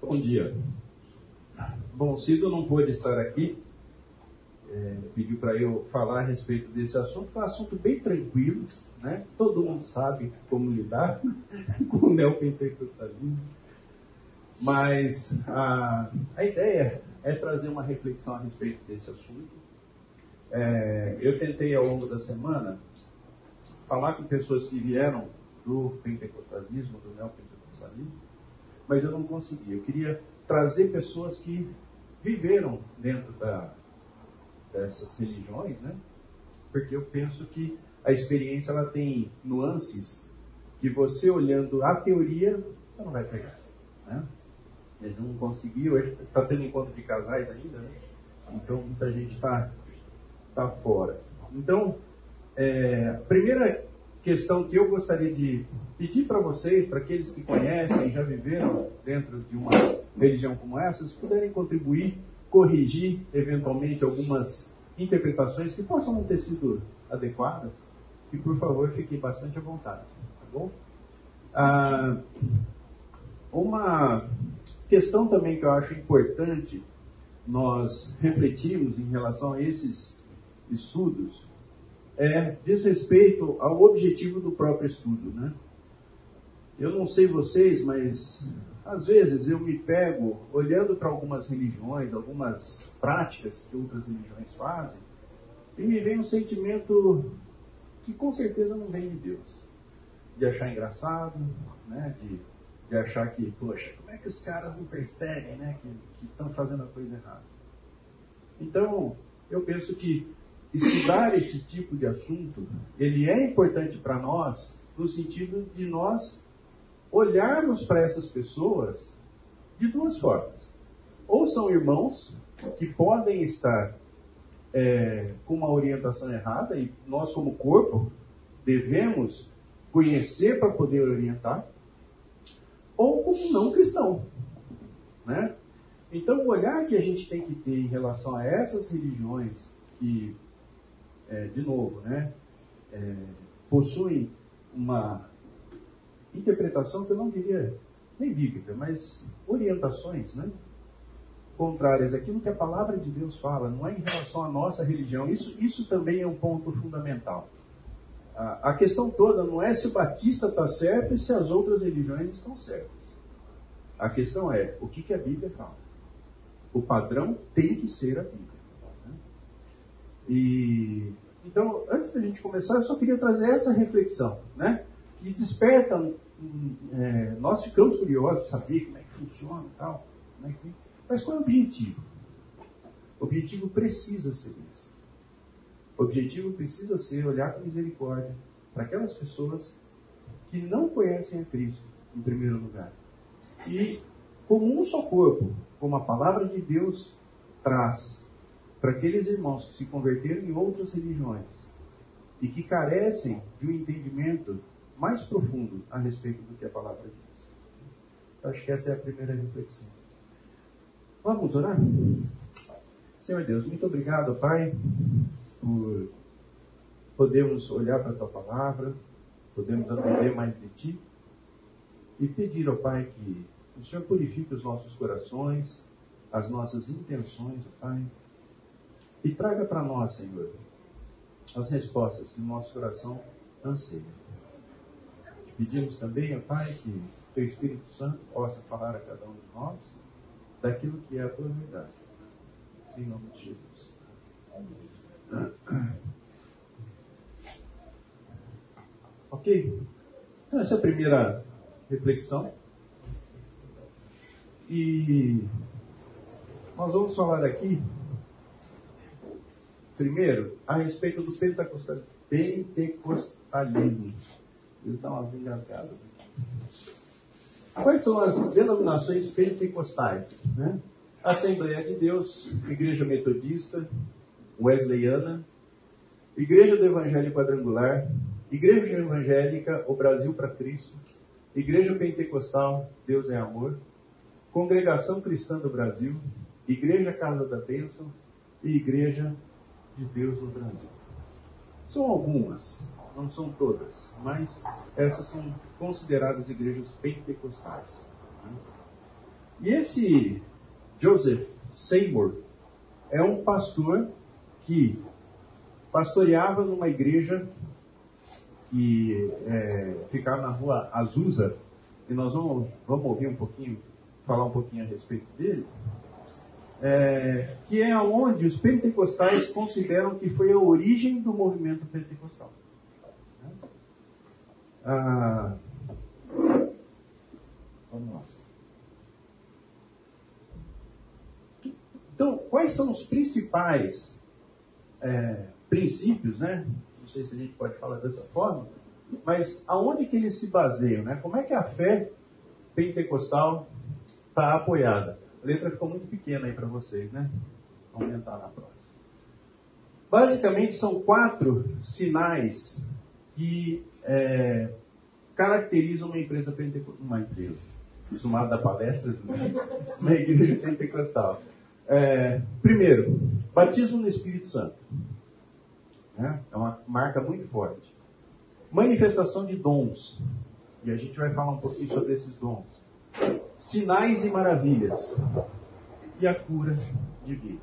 Bom dia. Bom, Cido não pôde estar aqui, é, pediu para eu falar a respeito desse assunto, um assunto bem tranquilo, né? Todo mundo sabe como lidar com o neopentecostalismo, mas a, a ideia é trazer uma reflexão a respeito desse assunto. É, eu tentei ao longo da semana falar com pessoas que vieram do pentecostalismo, do neopentecostalismo, mas eu não consegui. Eu queria trazer pessoas que viveram dentro da, dessas religiões, né? Porque eu penso que a experiência ela tem nuances que você olhando a teoria você não vai pegar, né? Eles não conseguiram, está tendo encontro de casais ainda, né? Então muita gente está tá fora. Então, é, a primeira questão que eu gostaria de pedir para vocês, para aqueles que conhecem, já viveram dentro de uma religião como essa, se puderem contribuir, corrigir eventualmente algumas interpretações que possam não ter sido adequadas, e por favor fiquem bastante à vontade, tá bom? Ah, uma questão também que eu acho importante nós refletirmos em relação a esses estudos é, diz respeito ao objetivo do próprio estudo. Né? Eu não sei vocês, mas às vezes eu me pego olhando para algumas religiões, algumas práticas que outras religiões fazem, e me vem um sentimento que com certeza não vem de Deus. De achar engraçado, né? de, de achar que, poxa, como é que os caras não percebem né? que estão fazendo a coisa errada? Então, eu penso que estudar esse tipo de assunto, ele é importante para nós no sentido de nós olharmos para essas pessoas de duas formas. Ou são irmãos que podem estar é, com uma orientação errada e nós, como corpo, devemos conhecer para poder orientar, ou como não cristão. Né? Então, o olhar que a gente tem que ter em relação a essas religiões que é, de novo, né, é, possuem uma interpretação que eu não diria nem bíblica, mas orientações, né, contrárias àquilo que a palavra de Deus fala, não é em relação à nossa religião. Isso, isso também é um ponto fundamental. A, a questão toda não é se o batista está certo e se as outras religiões estão certas. A questão é o que, que a Bíblia fala. O padrão tem que ser a Bíblia. E então, antes da gente começar, eu só queria trazer essa reflexão, né? Que desperta, é, nós ficamos curiosos saber como é que funciona e tal, né? mas qual é o objetivo? O objetivo precisa ser esse. O objetivo precisa ser olhar com misericórdia para aquelas pessoas que não conhecem a Cristo, em primeiro lugar. E como um só corpo, como a palavra de Deus traz para aqueles irmãos que se converteram em outras religiões e que carecem de um entendimento mais profundo a respeito do que a palavra diz. Eu acho que essa é a primeira reflexão. Vamos orar? Senhor Deus, muito obrigado, Pai, por podermos olhar para a Tua palavra, podemos aprender mais de Ti e pedir ao Pai que o Senhor purifique os nossos corações, as nossas intenções, Pai, e traga para nós, Senhor, as respostas que o nosso coração anseia. Te pedimos também, ó Pai, que Teu Espírito Santo possa falar a cada um de nós daquilo que é a Tua verdade. Em nome de Jesus. Ok? Então, essa é a primeira reflexão. E nós vamos falar aqui Primeiro, a respeito do pentecostalismo. Eles dão umas engasgadas. Quais são as denominações pentecostais? Né? Assembleia de Deus, Igreja Metodista, Wesleyana, Igreja do Evangelho Quadrangular, Igreja Evangélica, O Brasil para Cristo, Igreja Pentecostal, Deus é Amor, Congregação Cristã do Brasil, Igreja Casa da Bênção e Igreja de Deus no Brasil. São algumas, não são todas, mas essas são consideradas igrejas pentecostais. Né? E esse Joseph Seymour é um pastor que pastoreava numa igreja que é, ficava na rua Azusa, e nós vamos, vamos ouvir um pouquinho, falar um pouquinho a respeito dele, é, que é onde os pentecostais consideram que foi a origem do movimento pentecostal. Ah, vamos lá. Então, quais são os principais é, princípios, né? Não sei se a gente pode falar dessa forma, mas aonde que eles se baseiam, né? Como é que a fé pentecostal está apoiada? A letra ficou muito pequena aí para vocês, né? Vou aumentar na próxima. Basicamente são quatro sinais que é, caracterizam uma empresa pentecostal, uma empresa, somada da palestra, uma igreja pentecostal. É, primeiro, batismo no Espírito Santo. Né? É uma marca muito forte. Manifestação de dons. E a gente vai falar um pouquinho sobre esses dons. Sinais e maravilhas. E a cura divina.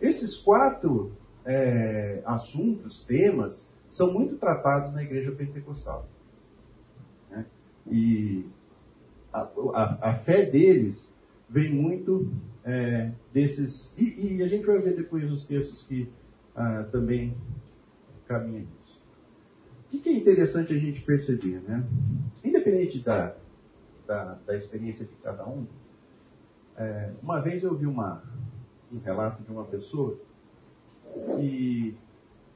Esses quatro é, assuntos, temas, são muito tratados na igreja pentecostal. Né? E a, a, a, fé deles vem muito é, desses. E, e, a gente vai ver depois os textos que ah, também caminham nisso. O que, que, é interessante a gente perceber, né? Independente da, da, da experiência de cada um, é, uma vez eu vi uma, um relato de uma pessoa que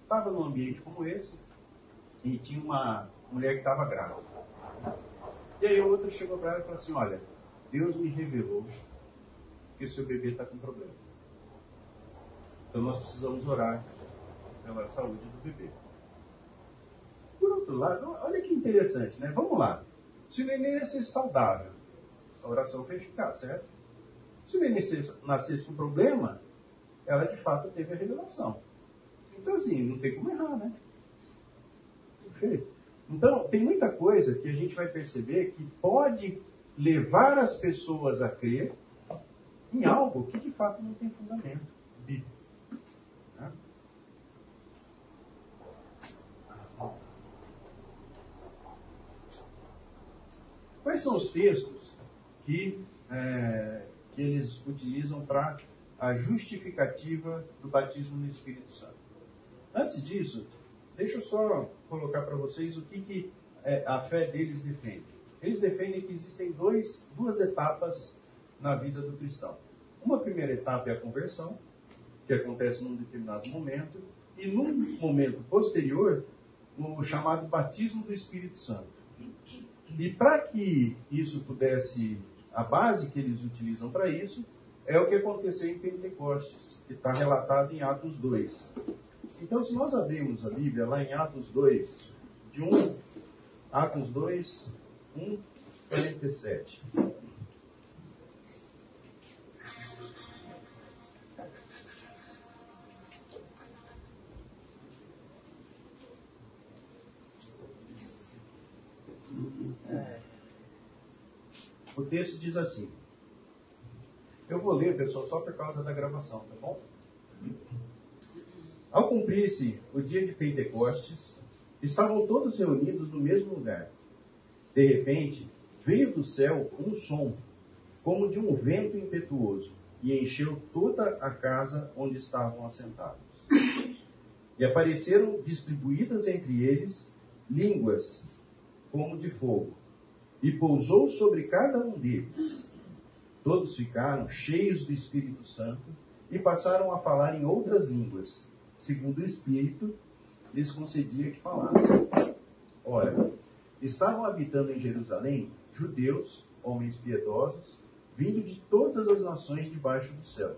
estava num ambiente como esse e tinha uma mulher que estava grávida. E aí o outro chegou para ela e falou assim: Olha, Deus me revelou que o seu bebê está com problema. Então nós precisamos orar pela saúde do bebê. Por outro lado, olha que interessante, né? Vamos lá. Se o neném nascesse saudável, a oração foi eficaz, certo? Se o neném nascesse com problema, ela de fato teve a revelação. Então, assim, não tem como errar, né? Perfeito. Então, tem muita coisa que a gente vai perceber que pode levar as pessoas a crer em algo que de fato não tem fundamento bíblico. Quais são os textos que, é, que eles utilizam para a justificativa do batismo no Espírito Santo? Antes disso, deixa eu só colocar para vocês o que, que é, a fé deles defende. Eles defendem que existem dois, duas etapas na vida do cristão. Uma primeira etapa é a conversão, que acontece num determinado momento, e num momento posterior, o chamado batismo do Espírito Santo. E para que isso pudesse, a base que eles utilizam para isso, é o que aconteceu em Pentecostes, que está relatado em Atos 2. Então, se nós abrirmos a Bíblia lá em Atos 2, de 1, Atos 2, 1, 47. O texto diz assim. Eu vou ler, pessoal, só por causa da gravação, tá bom? Ao cumprir-se o dia de Pentecostes, estavam todos reunidos no mesmo lugar. De repente, veio do céu um som, como de um vento impetuoso, e encheu toda a casa onde estavam assentados. E apareceram distribuídas entre eles línguas como de fogo, e pousou sobre cada um deles. Todos ficaram cheios do Espírito Santo e passaram a falar em outras línguas segundo o Espírito, lhes concedia que falassem. Ora, estavam habitando em Jerusalém judeus, homens piedosos, vindo de todas as nações debaixo do céu.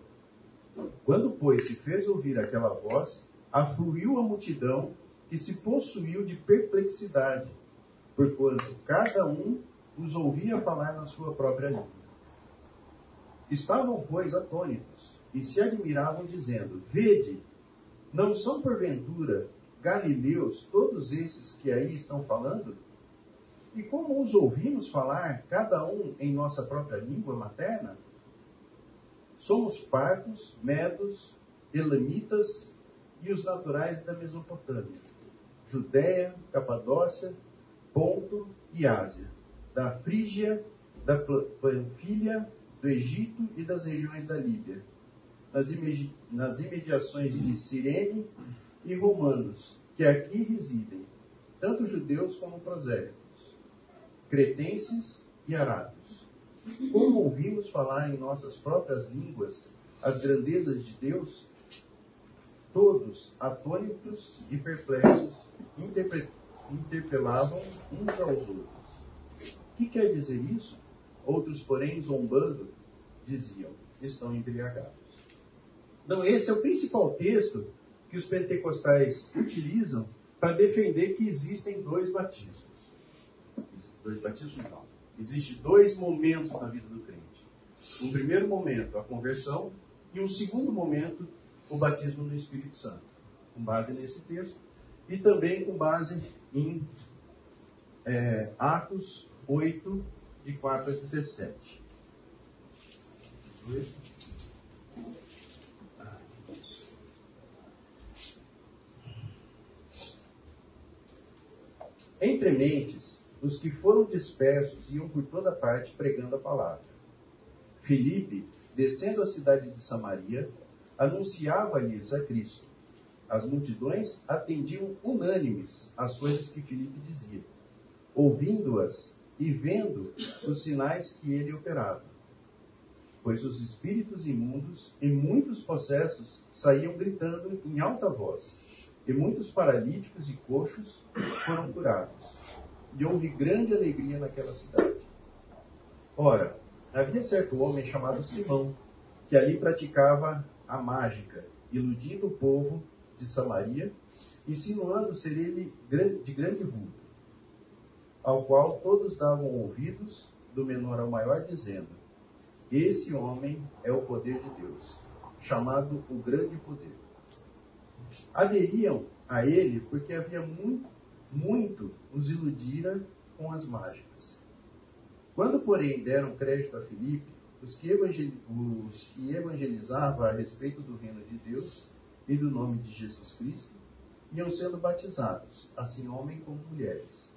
Quando, pois, se fez ouvir aquela voz, afluiu a multidão que se possuiu de perplexidade, porquanto cada um os ouvia falar na sua própria língua. Estavam, pois, atônitos e se admiravam, dizendo: Vede, não são, porventura, galileus todos esses que aí estão falando? E como os ouvimos falar, cada um em nossa própria língua materna? Somos partos, medos, elamitas e os naturais da Mesopotâmia, Judéia, Capadócia, Ponto e Ásia, da Frígia, da Panfilha, do Egito e das regiões da Líbia, nas, imediações de Cirene e romanos, que aqui residem, tanto judeus como prosélitos, cretenses e arábios. Como ouvimos falar em nossas próprias línguas as grandezas de Deus, todos atônitos e perplexos interpelavam uns aos outros. Que quer dizer isso? Outros, porém, zombando, diziam: estão embriagados. Então, esse é o principal texto que os pentecostais utilizam para defender que existem dois batismos. Dois batismos não. Existem dois momentos na vida do crente. Um primeiro momento, a conversão, e um segundo momento, o batismo no Espírito Santo. Com base nesse texto e também com base em é, Atos 8, de 4 a 17. Entre mentes, os que foram dispersos iam por toda parte pregando a palavra. Filipe, descendo a cidade de Samaria, anunciava-lhes a Cristo. As multidões atendiam unânimes às coisas que Filipe dizia, ouvindo-as e vendo os sinais que ele operava. Pois os espíritos imundos e muitos possessos saíam gritando em alta voz e muitos paralíticos e coxos foram curados. E houve grande alegria naquela cidade. Ora, havia certo homem chamado Simão, que ali praticava a mágica, iludindo o povo de Samaria, insinuando ser ele de grande vulto, ao qual todos davam ouvidos, do menor ao maior, dizendo: Esse homem é o poder de Deus, chamado o grande poder aderiam a ele porque havia muito, muito os iludira com as mágicas. Quando, porém, deram crédito a Filipe, os que, os que evangelizava a respeito do reino de Deus e do nome de Jesus Cristo, iam sendo batizados, assim homens como mulheres.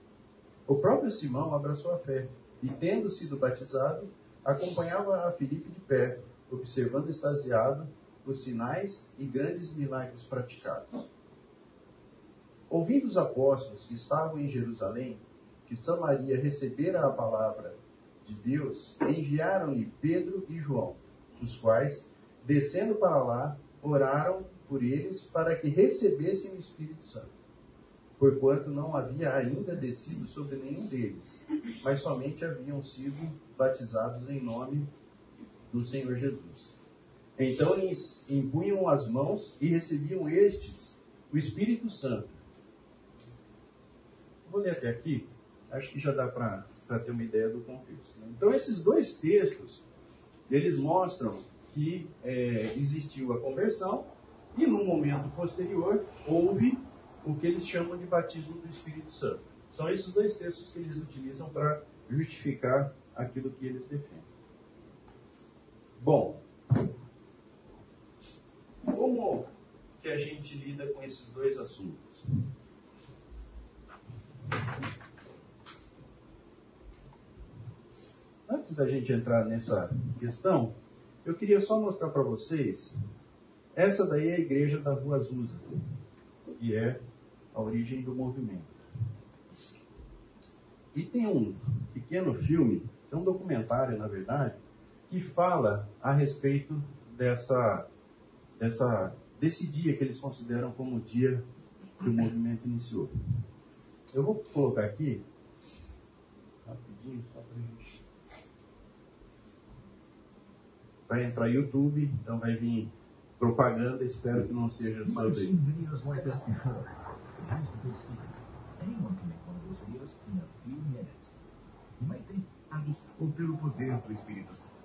O próprio Simão abraçou a fé e, tendo sido batizado, acompanhava a Filipe de perto, observando extasiado os sinais e grandes milagres praticados. Ouvindo os apóstolos que estavam em Jerusalém, que Samaria recebera a palavra de Deus, enviaram-lhe Pedro e João, os quais, descendo para lá, oraram por eles para que recebessem o Espírito Santo, porquanto não havia ainda descido sobre nenhum deles, mas somente haviam sido batizados em nome do Senhor Jesus. Então impunham as mãos e recebiam estes o Espírito Santo. Vou ler até aqui, acho que já dá para ter uma ideia do contexto. Né? Então esses dois textos, eles mostram que é, existiu a conversão e no momento posterior houve o que eles chamam de batismo do Espírito Santo. São esses dois textos que eles utilizam para justificar aquilo que eles defendem. Bom, como que a gente lida com esses dois assuntos? Antes da gente entrar nessa questão, eu queria só mostrar para vocês. Essa daí é a igreja da Rua Azusa, que é a origem do movimento. E tem um pequeno filme, é um documentário, na verdade, que fala a respeito dessa dessa, desse dia que eles consideram como o dia que o movimento iniciou. Eu vou colocar aqui, rapidinho, só para gente. Vai entrar YouTube, então vai vir propaganda, espero que não seja sobre. Ou pelo poder do Espírito Santo.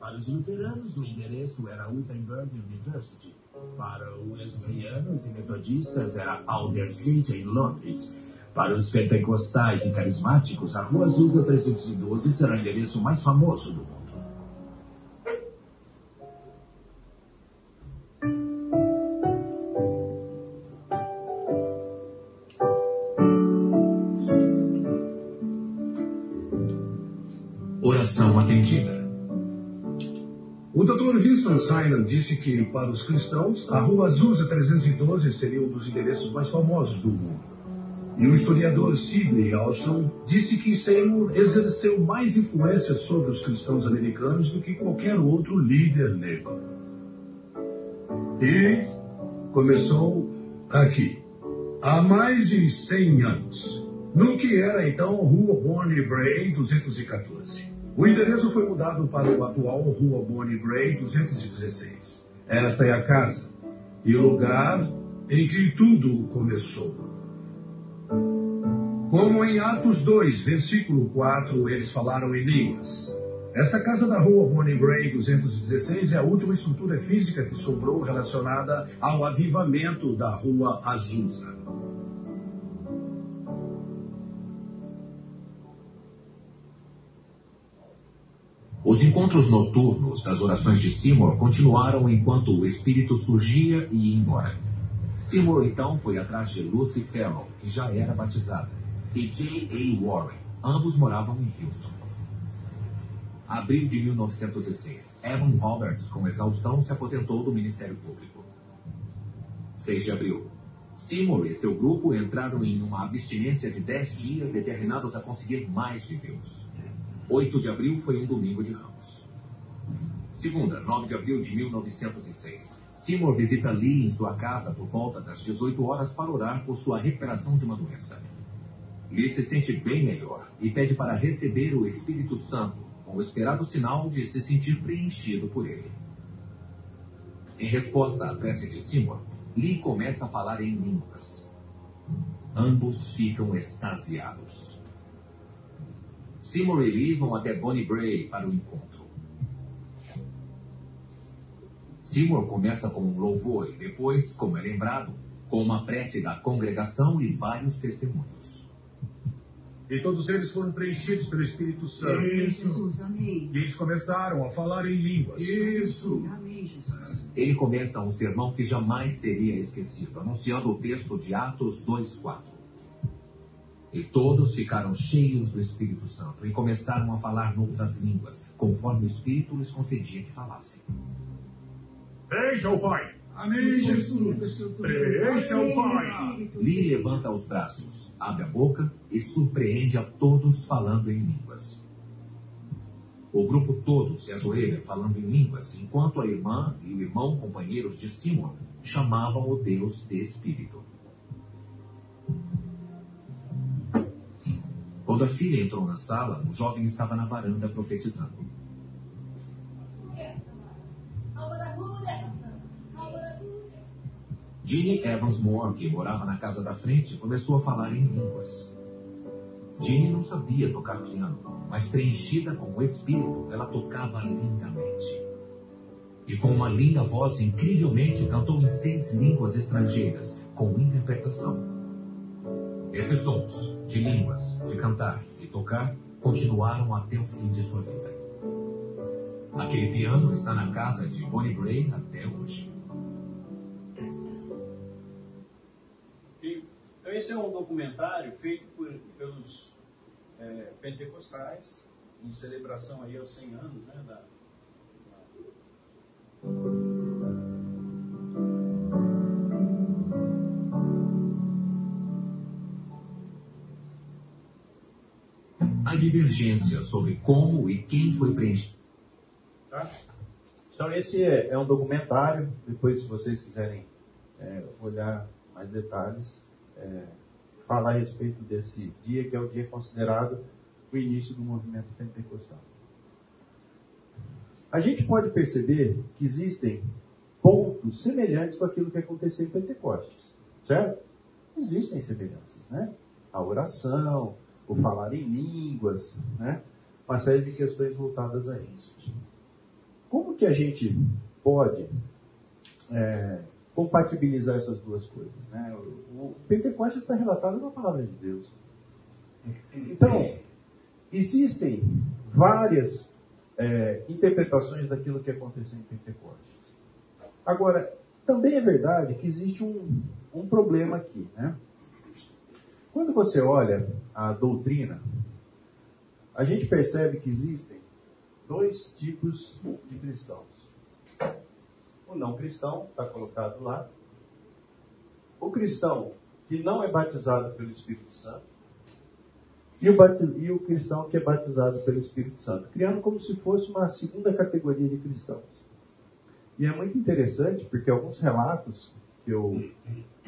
Para os luteranos, o endereço era Wittenberg University, Para os wesleyaninos e metodistas, era Aldersgate, em Londres. Para os pentecostais e carismáticos, a Rua Azusa 312 será o endereço mais famoso do mundo. Oração atendida. O Dr. Winston Simon disse que, para os cristãos, a Rua Azusa 312 seria um dos endereços mais famosos do mundo. E o historiador Sidney Alston disse que Seymour exerceu mais influência sobre os cristãos americanos do que qualquer outro líder negro. E começou aqui, há mais de 100 anos, no que era então Rua Bonnie Bray 214. O endereço foi mudado para o atual Rua Bonnie Bray 216. Esta é a casa e o lugar em que tudo começou. Como em Atos 2, versículo 4, eles falaram em línguas. Esta casa da rua Bonnie Bray 216 é a última estrutura física que sobrou relacionada ao avivamento da rua Azusa. Os encontros noturnos das orações de Seymour continuaram enquanto o espírito surgia e ia embora. Seymour então foi atrás de Lucy Farrell, que já era batizada, e J. A. Warren. Ambos moravam em Houston. Abril de 1906. Evan Roberts, com exaustão, se aposentou do Ministério Público. 6 de abril. Seymour e seu grupo entraram em uma abstinência de 10 dias determinados a conseguir mais de Deus. 8 de abril foi um domingo de ramos. Segunda, 9 de abril de 1906. Seymour visita Lee em sua casa por volta das 18 horas para orar por sua recuperação de uma doença. Lee se sente bem melhor e pede para receber o Espírito Santo, com o esperado sinal de se sentir preenchido por ele. Em resposta à prece de Seymour, Lee começa a falar em línguas. Ambos ficam extasiados. Seymour e Lee vão até Bonnie Bray para o encontro. Seymour começa com um louvor e depois, como é lembrado, com uma prece da congregação e vários testemunhos. E todos eles foram preenchidos pelo Espírito Santo. Jesus, amém. E eles começaram a falar em línguas. Isso. Amém, Jesus. Ele começa um sermão que jamais seria esquecido, anunciando o texto de Atos 2:4. E todos ficaram cheios do Espírito Santo e começaram a falar noutras línguas, conforme o Espírito lhes concedia que falassem. Preencha o Pai. Amém, Jesus. Preencha o Pai. Lee levanta os braços, abre a boca e surpreende a todos falando em línguas. O grupo todo se ajoelha falando em línguas, enquanto a irmã e o irmão companheiros de Simon chamavam o Deus de Espírito. Quando a filha entrou na sala, o jovem estava na varanda profetizando. Ginny Evans Moore, que morava na casa da frente, começou a falar em línguas. Ginny não sabia tocar piano, mas preenchida com o espírito, ela tocava lindamente. E com uma linda voz, incrivelmente cantou em seis línguas estrangeiras, com interpretação. Esses dons, de línguas, de cantar e tocar, continuaram até o fim de sua vida. Aquele piano está na casa de Bonnie Bray até hoje. Esse é um documentário feito por, pelos é, pentecostais, em celebração aí aos 100 anos né, da, Há divergência sobre como e quem foi preenchido. Tá? Então esse é, é, um documentário, depois se vocês quiserem é, olhar mais detalhes, é, falar a respeito desse dia, que é o dia considerado o início do movimento pentecostal. A gente pode perceber que existem pontos semelhantes com aquilo que aconteceu em Pentecostes, certo? Existem semelhanças, né? A oração, o falar em línguas, né? Uma série de questões voltadas a isso. Como que a gente pode é, compatibilizar essas duas coisas. Né? O, Pentecostes está relatado na palavra de Deus. Então, existem várias é, interpretações daquilo que aconteceu em Pentecostes. Agora, também é verdade que existe um, um problema aqui. Né? Quando você olha a doutrina, a gente percebe que existem dois tipos de cristãos. O não cristão, está colocado lá. O cristão que não é batizado pelo Espírito Santo. E o, batiz... e o cristão que é batizado pelo Espírito Santo. Criando como se fosse uma segunda categoria de cristãos. E é muito interessante porque alguns relatos que eu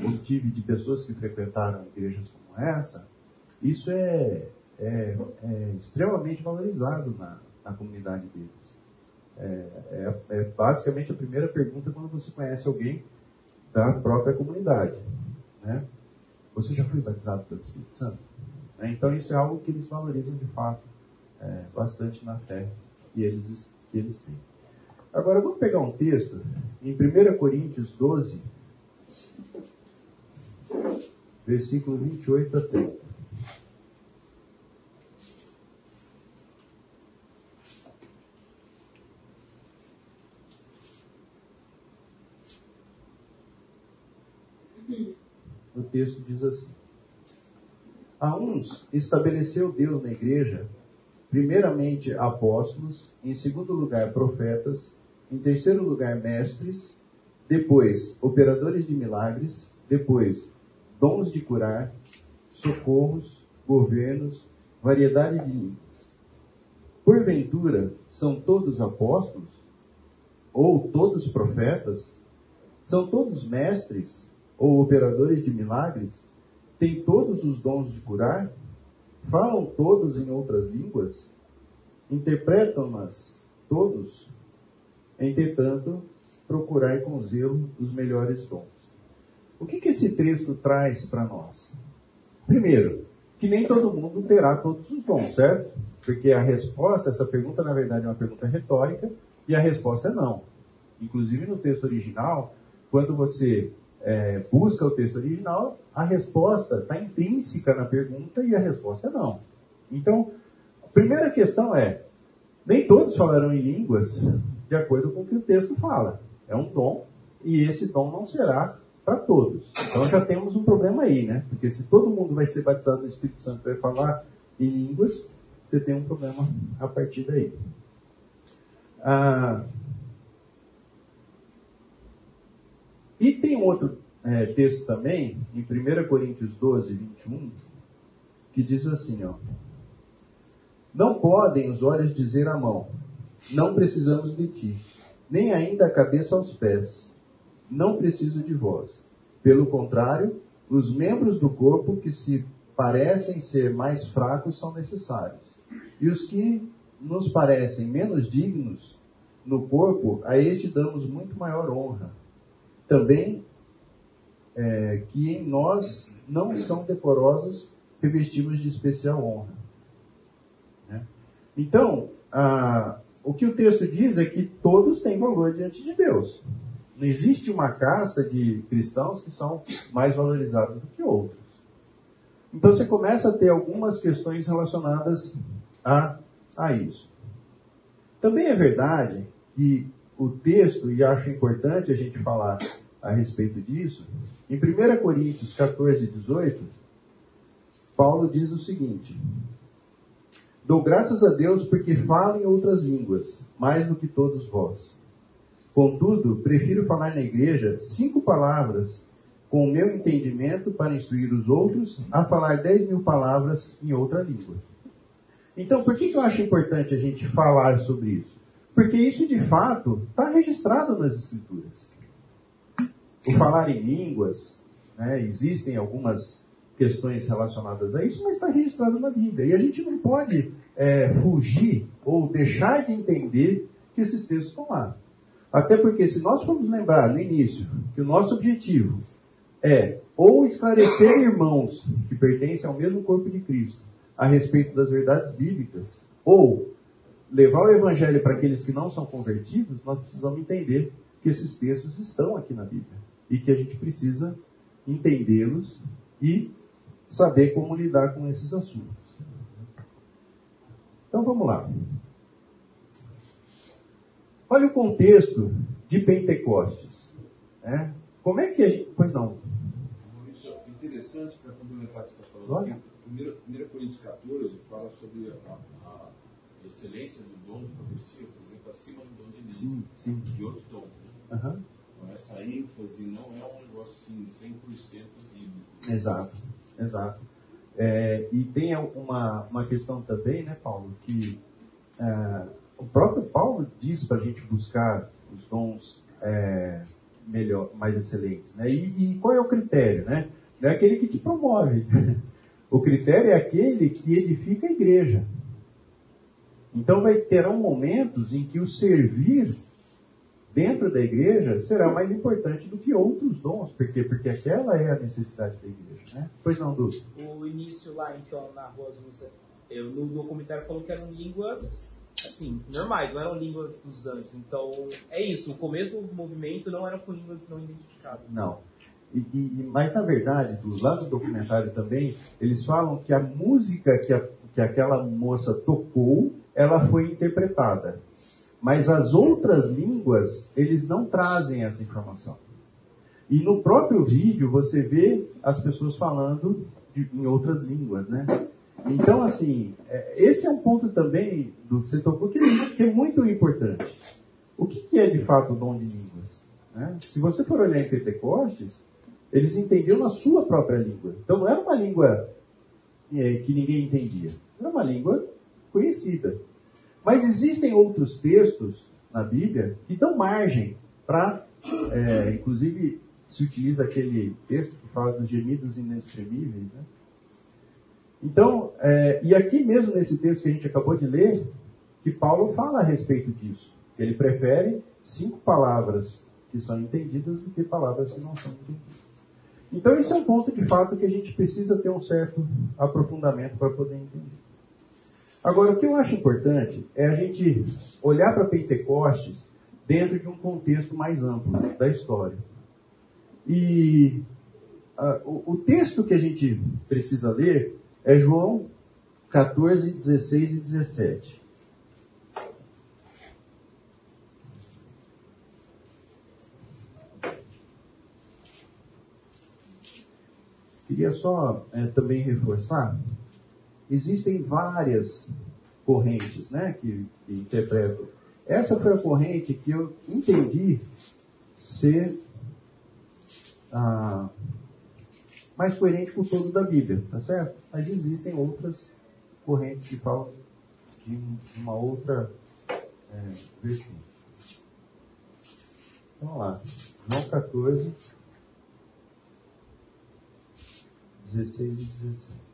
obtive de pessoas que frequentaram igrejas como essa, isso é, é, é extremamente valorizado na, na comunidade deles. É, é, é, basicamente a primeira pergunta quando você conhece alguém da própria comunidade. Né? Você já foi batizado pelo Espírito Santo? Né? Então isso é algo que eles valorizam de fato é, bastante na fé que eles, que eles têm. Agora vamos pegar um texto em 1 Coríntios 12, versículo 28 a 30. O texto diz assim: A uns estabeleceu Deus na igreja, primeiramente apóstolos, em segundo lugar profetas, em terceiro lugar mestres, depois operadores de milagres, depois dons de curar, socorros, governos, variedade de línguas. Porventura, são todos apóstolos? Ou todos profetas? São todos mestres? Ou operadores de milagres? Têm todos os dons de curar? Falam todos em outras línguas? Interpretam-nas todos? Entretanto, procurai com zelo os melhores dons. O que, que esse texto traz para nós? Primeiro, que nem todo mundo terá todos os dons, certo? Porque a resposta, essa pergunta na verdade é uma pergunta retórica, e a resposta é não. Inclusive no texto original, quando você é, busca o texto original, a resposta está intrínseca na pergunta e a resposta é não. Então, a primeira questão é: nem todos falarão em línguas de acordo com o que o texto fala. É um dom e esse dom não será para todos. Então já temos um problema aí, né? Porque se todo mundo vai ser batizado no Espírito Santo e vai falar em línguas, você tem um problema a partir daí. Ah, e tem outro é, texto também, em 1 Coríntios 12, 21, que diz assim, ó. Não podem os olhos dizer à mão, não precisamos de ti, nem ainda a cabeça aos pés, não preciso de vós. Pelo contrário, os membros do corpo que se parecem ser mais fracos são necessários. E os que nos parecem menos dignos no corpo, a este damos muito maior honra. Também é, que em nós não são decorosos, revestimos de especial honra. Né? Então, a, o que o texto diz é que todos têm valor diante de Deus. Não existe uma casta de cristãos que são mais valorizados do que outros. Então você começa a ter algumas questões relacionadas a, a isso. Também é verdade que o texto, e acho importante a gente falar a respeito disso, em 1 Coríntios 14, 18, Paulo diz o seguinte: Dou graças a Deus porque falo em outras línguas, mais do que todos vós. Contudo, prefiro falar na igreja cinco palavras com o meu entendimento para instruir os outros a falar dez mil palavras em outra língua. Então, por que, eu acho importante a gente falar sobre isso? Porque isso, de fato, está registrado nas Escrituras. O falar em línguas, né, existem algumas questões relacionadas a isso, mas está registrado na Bíblia. E a gente não pode é, fugir ou deixar de entender que esses textos estão lá. Até porque, se nós formos lembrar no início que o nosso objetivo é ou esclarecer irmãos que pertencem ao mesmo corpo de Cristo a respeito das verdades bíblicas, ou levar o evangelho para aqueles que não são convertidos, nós precisamos entender que esses textos estão aqui na Bíblia e que a gente precisa entendê-los e saber como lidar com esses assuntos. Então vamos lá. Olha o contexto de Pentecostes. Né? Como é que a gente. Pois não. É interessante para complementar o que você está falando. Olha. Aqui, 1 Coríntios 14 fala sobre a, a excelência do dom de profecia, por exemplo, acima do dom de língua, Sim, sim. de outros dons. Né? Aham. Então, essa ênfase não é um negócio assim, 100% bíblico. Exato, exato. É, e tem uma, uma questão também, né, Paulo, que é, o próprio Paulo diz para a gente buscar os dons é, melhor, mais excelentes. Né? E, e qual é o critério? Né? Não é aquele que te promove. O critério é aquele que edifica a igreja. Então vai terão momentos em que o servir dentro da igreja será mais importante do que outros dons. Por quê? Porque aquela é a necessidade da igreja. Né? Pois não, Du? O início lá, então, na Rua Azusa, eu, no documentário falou que eram línguas, assim, normais, não eram línguas dos anjos. Então, é isso, o começo do movimento não eram com línguas não identificadas. Não. E, e- mas na verdade, do lado do documentário também, eles falam que a música que, a- que aquela moça tocou, ela foi interpretada. Mas as outras línguas, eles não trazem essa informação. E no próprio vídeo você vê as pessoas falando de- em outras línguas, né? Então, assim, é, esse é um ponto também do que você tocou que, que é muito importante. O que, que é de fato o dom de línguas? né? Se você for olhar em Pentecostes, eles entendiam na sua própria língua. Então não era uma língua é, que ninguém entendia. Era uma língua conhecida. Mas existem outros textos na Bíblia que dão margem para, é, inclusive se utiliza aquele texto que fala dos gemidos inexprimíveis. Né? Então, é, e aqui mesmo nesse texto que a gente acabou de ler, que Paulo fala a respeito disso. Ele prefere cinco palavras que são entendidas do que palavras que não são entendidas. Então, esse é um ponto de fato que a gente precisa ter um certo aprofundamento para poder entender. Agora, o que eu acho importante é a gente olhar para Pentecostes dentro de um contexto mais amplo da história. E ah, o, o texto que a gente precisa ler é João 14, 16 e 17. Queria só eh, também reforçar, existem várias correntes né, que, que interpretam. Essa foi a corrente que eu entendi ser ah, mais coerente com o todo da Bíblia, tá certo? Mas existem outras correntes que falam de um- uma outra é. Vamos lá. João 14, 16 e 17.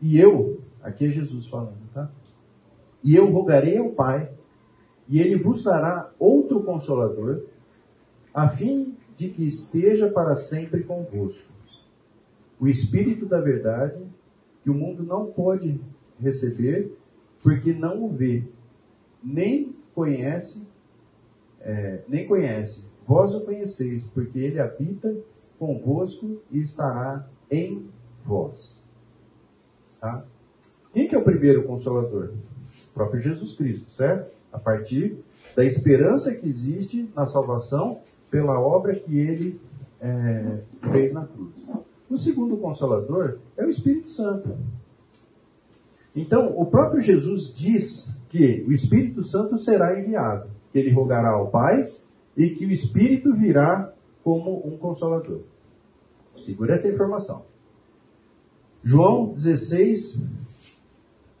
E eu, aqui é Jesus falando, tá? E eu rogarei ao Pai, e ele vos dará outro consolador, a fim de que esteja para sempre convosco. O Espírito da Verdade, que o mundo não pode receber, porque não o vê, nem conhece, é, nem conhece. Vós o conheceis, porque ele habita convosco e estará em vós. Tá? Quem que é o primeiro consolador? O próprio Jesus Cristo, certo? A partir da esperança que existe na salvação pela obra que ele é, fez na cruz. O segundo consolador é o Espírito Santo. Então, o próprio Jesus diz que o Espírito Santo será enviado, que ele rogará ao Pai e que o Espírito virá como um consolador. Segura essa informação. João 16,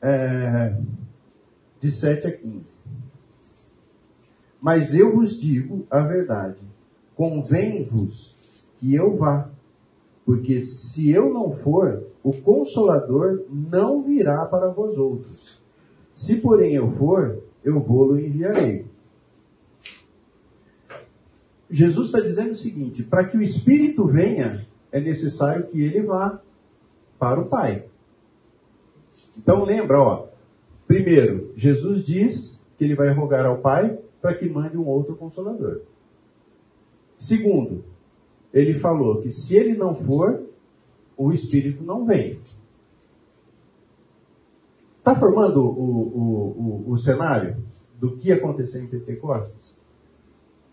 é, de 7 a 15. Mas eu vos digo a verdade: convém-vos que eu vá, porque se eu não for, o Consolador não virá para vós outros. Se, porém, eu for, eu vou-lo enviarei. Jesus está dizendo o seguinte: para que o Espírito venha, é necessário que ele vá para o Pai. Então lembra, ó. Primeiro, Jesus diz que ele vai rogar ao Pai para que mande um outro consolador. Segundo, ele falou que se ele não for, o Espírito não vem. Está formando o, o, o, o cenário do que aconteceu em Pentecostes?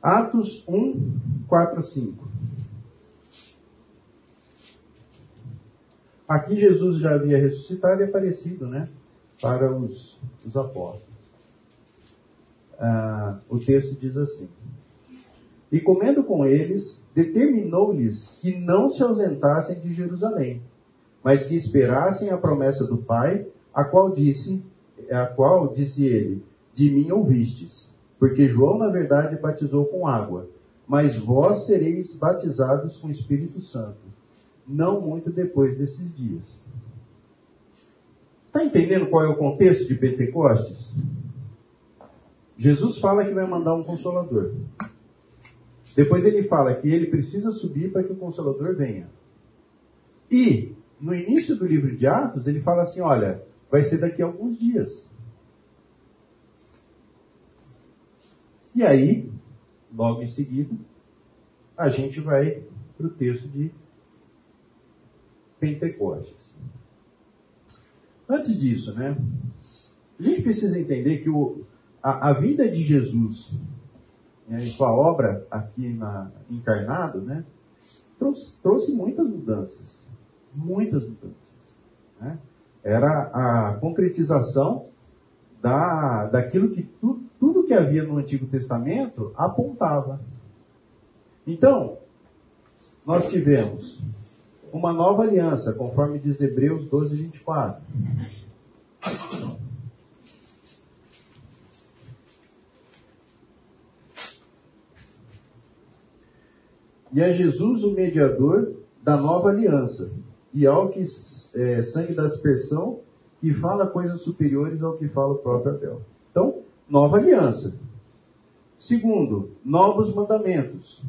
Atos 1, 4, 5. Aqui Jesus já havia ressuscitado e aparecido, né? Para os, os apóstolos. Ah, o texto diz assim: E comendo com eles, determinou-lhes que não se ausentassem de Jerusalém, mas que esperassem a promessa do Pai, a qual disse, a qual disse ele: De mim ouvistes, porque João na verdade batizou com água, mas vós sereis batizados com o Espírito Santo, não muito depois desses dias. Está entendendo qual é o contexto de Pentecostes? Jesus fala que vai mandar um consolador. Depois ele fala que ele precisa subir para que o consolador venha. E, no início do livro de Atos, ele fala assim: olha, vai ser daqui a alguns dias. E aí, logo em seguida, a gente vai para o texto de Pentecostes. Antes disso, né? A gente precisa entender que o, a, a vida de Jesus né, e sua obra aqui na, encarnado, né, trouxe, trouxe muitas mudanças. Muitas mudanças. Né? Era a concretização da, daquilo que tu, tudo que havia no Antigo Testamento apontava. Então, nós tivemos uma nova aliança, conforme diz Hebreus 12, 24. E é Jesus o mediador da nova aliança, e ao que é, sangue da aspersão, que fala coisas superiores ao que fala o próprio Abel. Então, nova aliança. Segundo, novos mandamentos.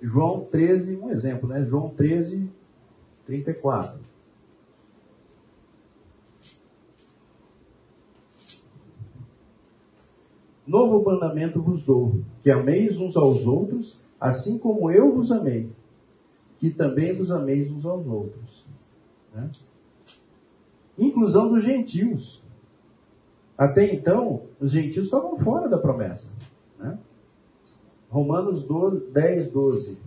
João 13, um exemplo, né? João 13, 34. Novo mandamento vos dou, que ameis uns aos outros assim como eu vos amei, que também vos ameis uns aos outros. Né? Inclusão dos gentios. Até então, os gentios estavam fora da promessa. Né? Romanos 12, 10, 12.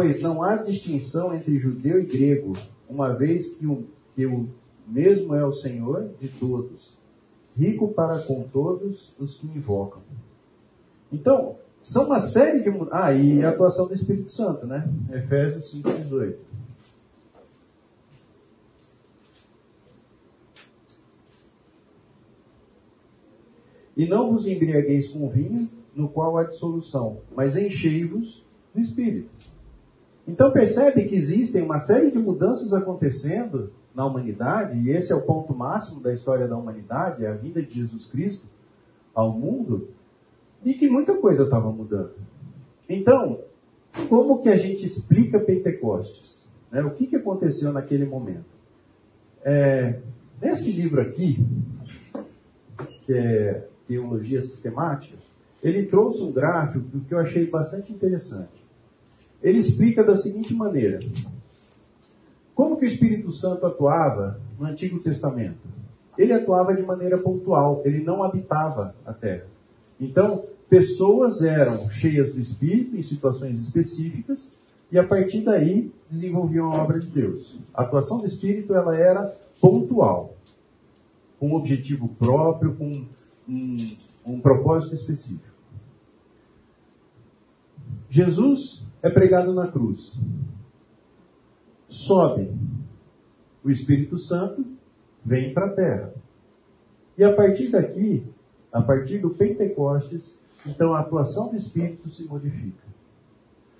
Pois não há distinção entre judeu e grego, uma vez que o, que o mesmo é o Senhor de todos, rico para com todos os que invocam. Então, são uma série de. Ah, e a atuação do Espírito Santo, né? Efésios 5,18. E não vos embriagueis com vinho, no qual há dissolução, mas enchei-vos do Espírito. Então percebe que existem uma série de mudanças acontecendo na humanidade, e esse é o ponto máximo da história da humanidade, é a vinda de Jesus Cristo ao mundo, e que muita coisa estava mudando. Então, como que a gente explica Pentecostes? Né? O que, que aconteceu naquele momento? É, nesse livro aqui, que é Teologia Sistemática, ele trouxe um gráfico que eu achei bastante interessante ele explica da seguinte maneira: como que o Espírito Santo atuava no Antigo Testamento? Ele atuava de maneira pontual, ele não habitava a terra. Então, pessoas eram cheias do Espírito em situações específicas e a partir daí desenvolviam a obra de Deus. A atuação do Espírito ela era pontual, com um objetivo próprio, com um, um propósito específico. Jesus é pregado na cruz. Sobe. O Espírito Santo vem para a terra. E a partir daqui, a partir do Pentecostes, então a atuação do Espírito se modifica.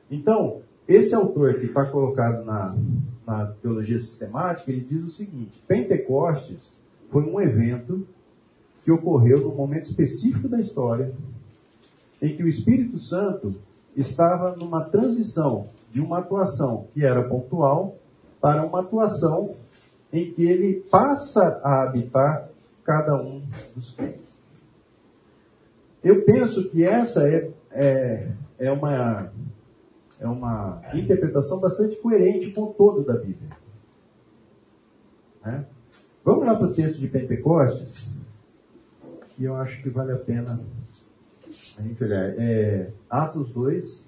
Então, esse autor que está colocado na, na teologia sistemática, ele diz o seguinte: Pentecostes foi um evento que ocorreu num momento específico da história, em que o Espírito Santo estava numa transição de uma atuação que era pontual para uma atuação em que ele passa a habitar cada um dos crentes. Eu penso que essa é, é, é, uma, é uma interpretação bastante coerente com o todo da Bíblia. Né? Vamos lá para o texto de Pentecostes, que eu acho que vale a pena a gente olhar. É, Atos 2.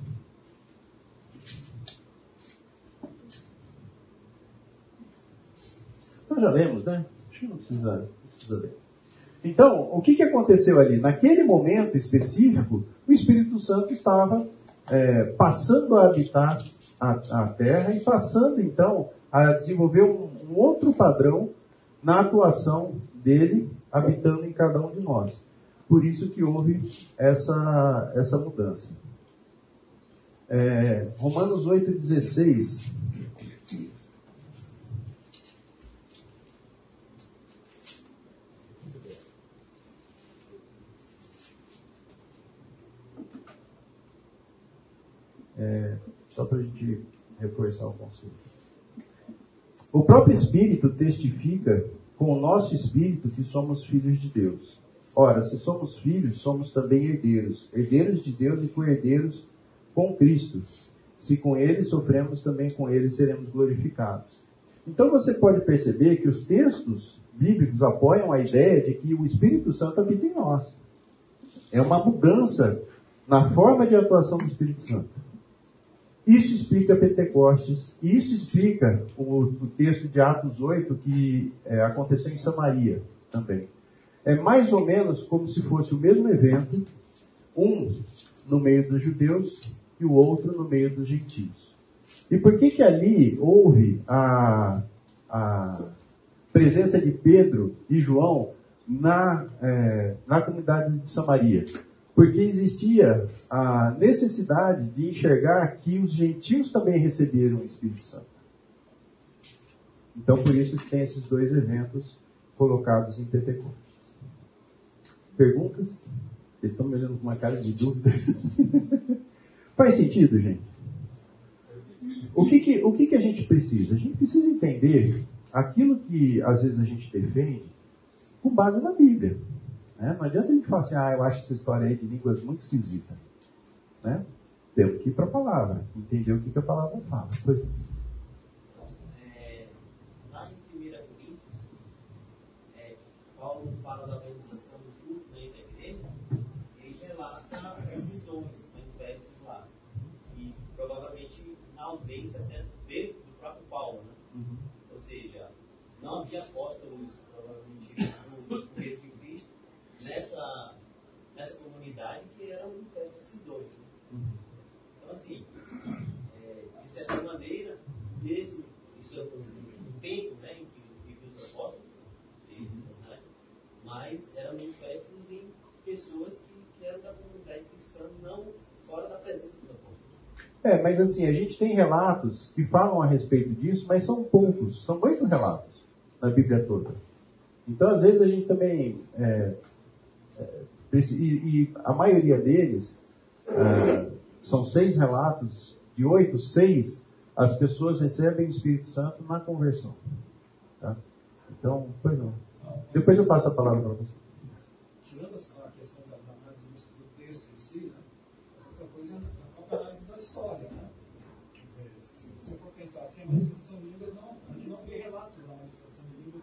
Nós já lemos, né? Acho que não precisa, não precisa ler. Então, o que, que aconteceu ali? Naquele momento específico, o Espírito Santo estava é, passando a habitar a, a, terra e passando, então, a desenvolver um, um outro padrão na atuação dele, habitando em cada um de nós. Por isso que houve essa, essa mudança. É, Romanos 8,16 É, só para a gente reforçar o conceito. O próprio Espírito testifica com o nosso Espírito que somos filhos de Deus. Ora, se somos filhos, somos também herdeiros, herdeiros de Deus e co-herdeiros com Cristo. Se com Ele sofremos, também com Ele seremos glorificados. Então você pode perceber que os textos bíblicos apoiam a ideia de que o Espírito Santo habita em nós. É uma mudança na forma de atuação do Espírito Santo. Isso explica Pentecostes, e isso explica o, o texto de Atos 8 que é, aconteceu em Samaria também. É mais ou menos como se fosse o mesmo evento, um no meio dos judeus e o outro no meio dos gentios. E por que que ali houve a, a presença de Pedro e João na, é, na comunidade de Samaria? Porque existia a necessidade de enxergar que os gentios também receberam o Espírito Santo. Então, por isso tem esses dois eventos colocados em Pentecostes. Perguntas? Vocês estão me olhando com uma cara de dúvida? Faz sentido, gente? O que, que, o que, que a gente precisa? A gente precisa entender aquilo que às vezes a gente defende com base na Bíblia. Né? Não adianta a gente falar assim, ah, eu acho essa história aí de línguas muito esquisita. Né? Temos que ir para a palavra, entender o que, que a palavra fala. Pois... É, lá em 1 Coríntios, é, Paulo fala da 70b do próprio Paulo. Né? Uhum. Ou seja, não havia apóstolos, provavelmente, dos Correios de Cristo nessa, nessa comunidade que era um inferno dos dois. Né? Uhum. Então, assim, é, de certa maneira, mesmo isso é um tempo né, em que viveu os é apóstolos, né? Uhum. mas eram manifestos em pessoas que, que eram da comunidade cristã, não fora da presença é, mas assim, a gente tem relatos que falam a respeito disso, mas são poucos, são oito relatos na Bíblia toda. Então, às vezes, a gente também. É, é, e, e a maioria deles é, são seis relatos, de oito, seis, as pessoas recebem o Espírito Santo na conversão. Tá? Então, pois não. Depois eu passo a palavra para você. tirando a questão da, da análise do, do texto em si, né, outra coisa é a própria análise da história. Né? Quer dizer, se você manifestação de línguas, não, a gente não vê relatos da manifestação de línguas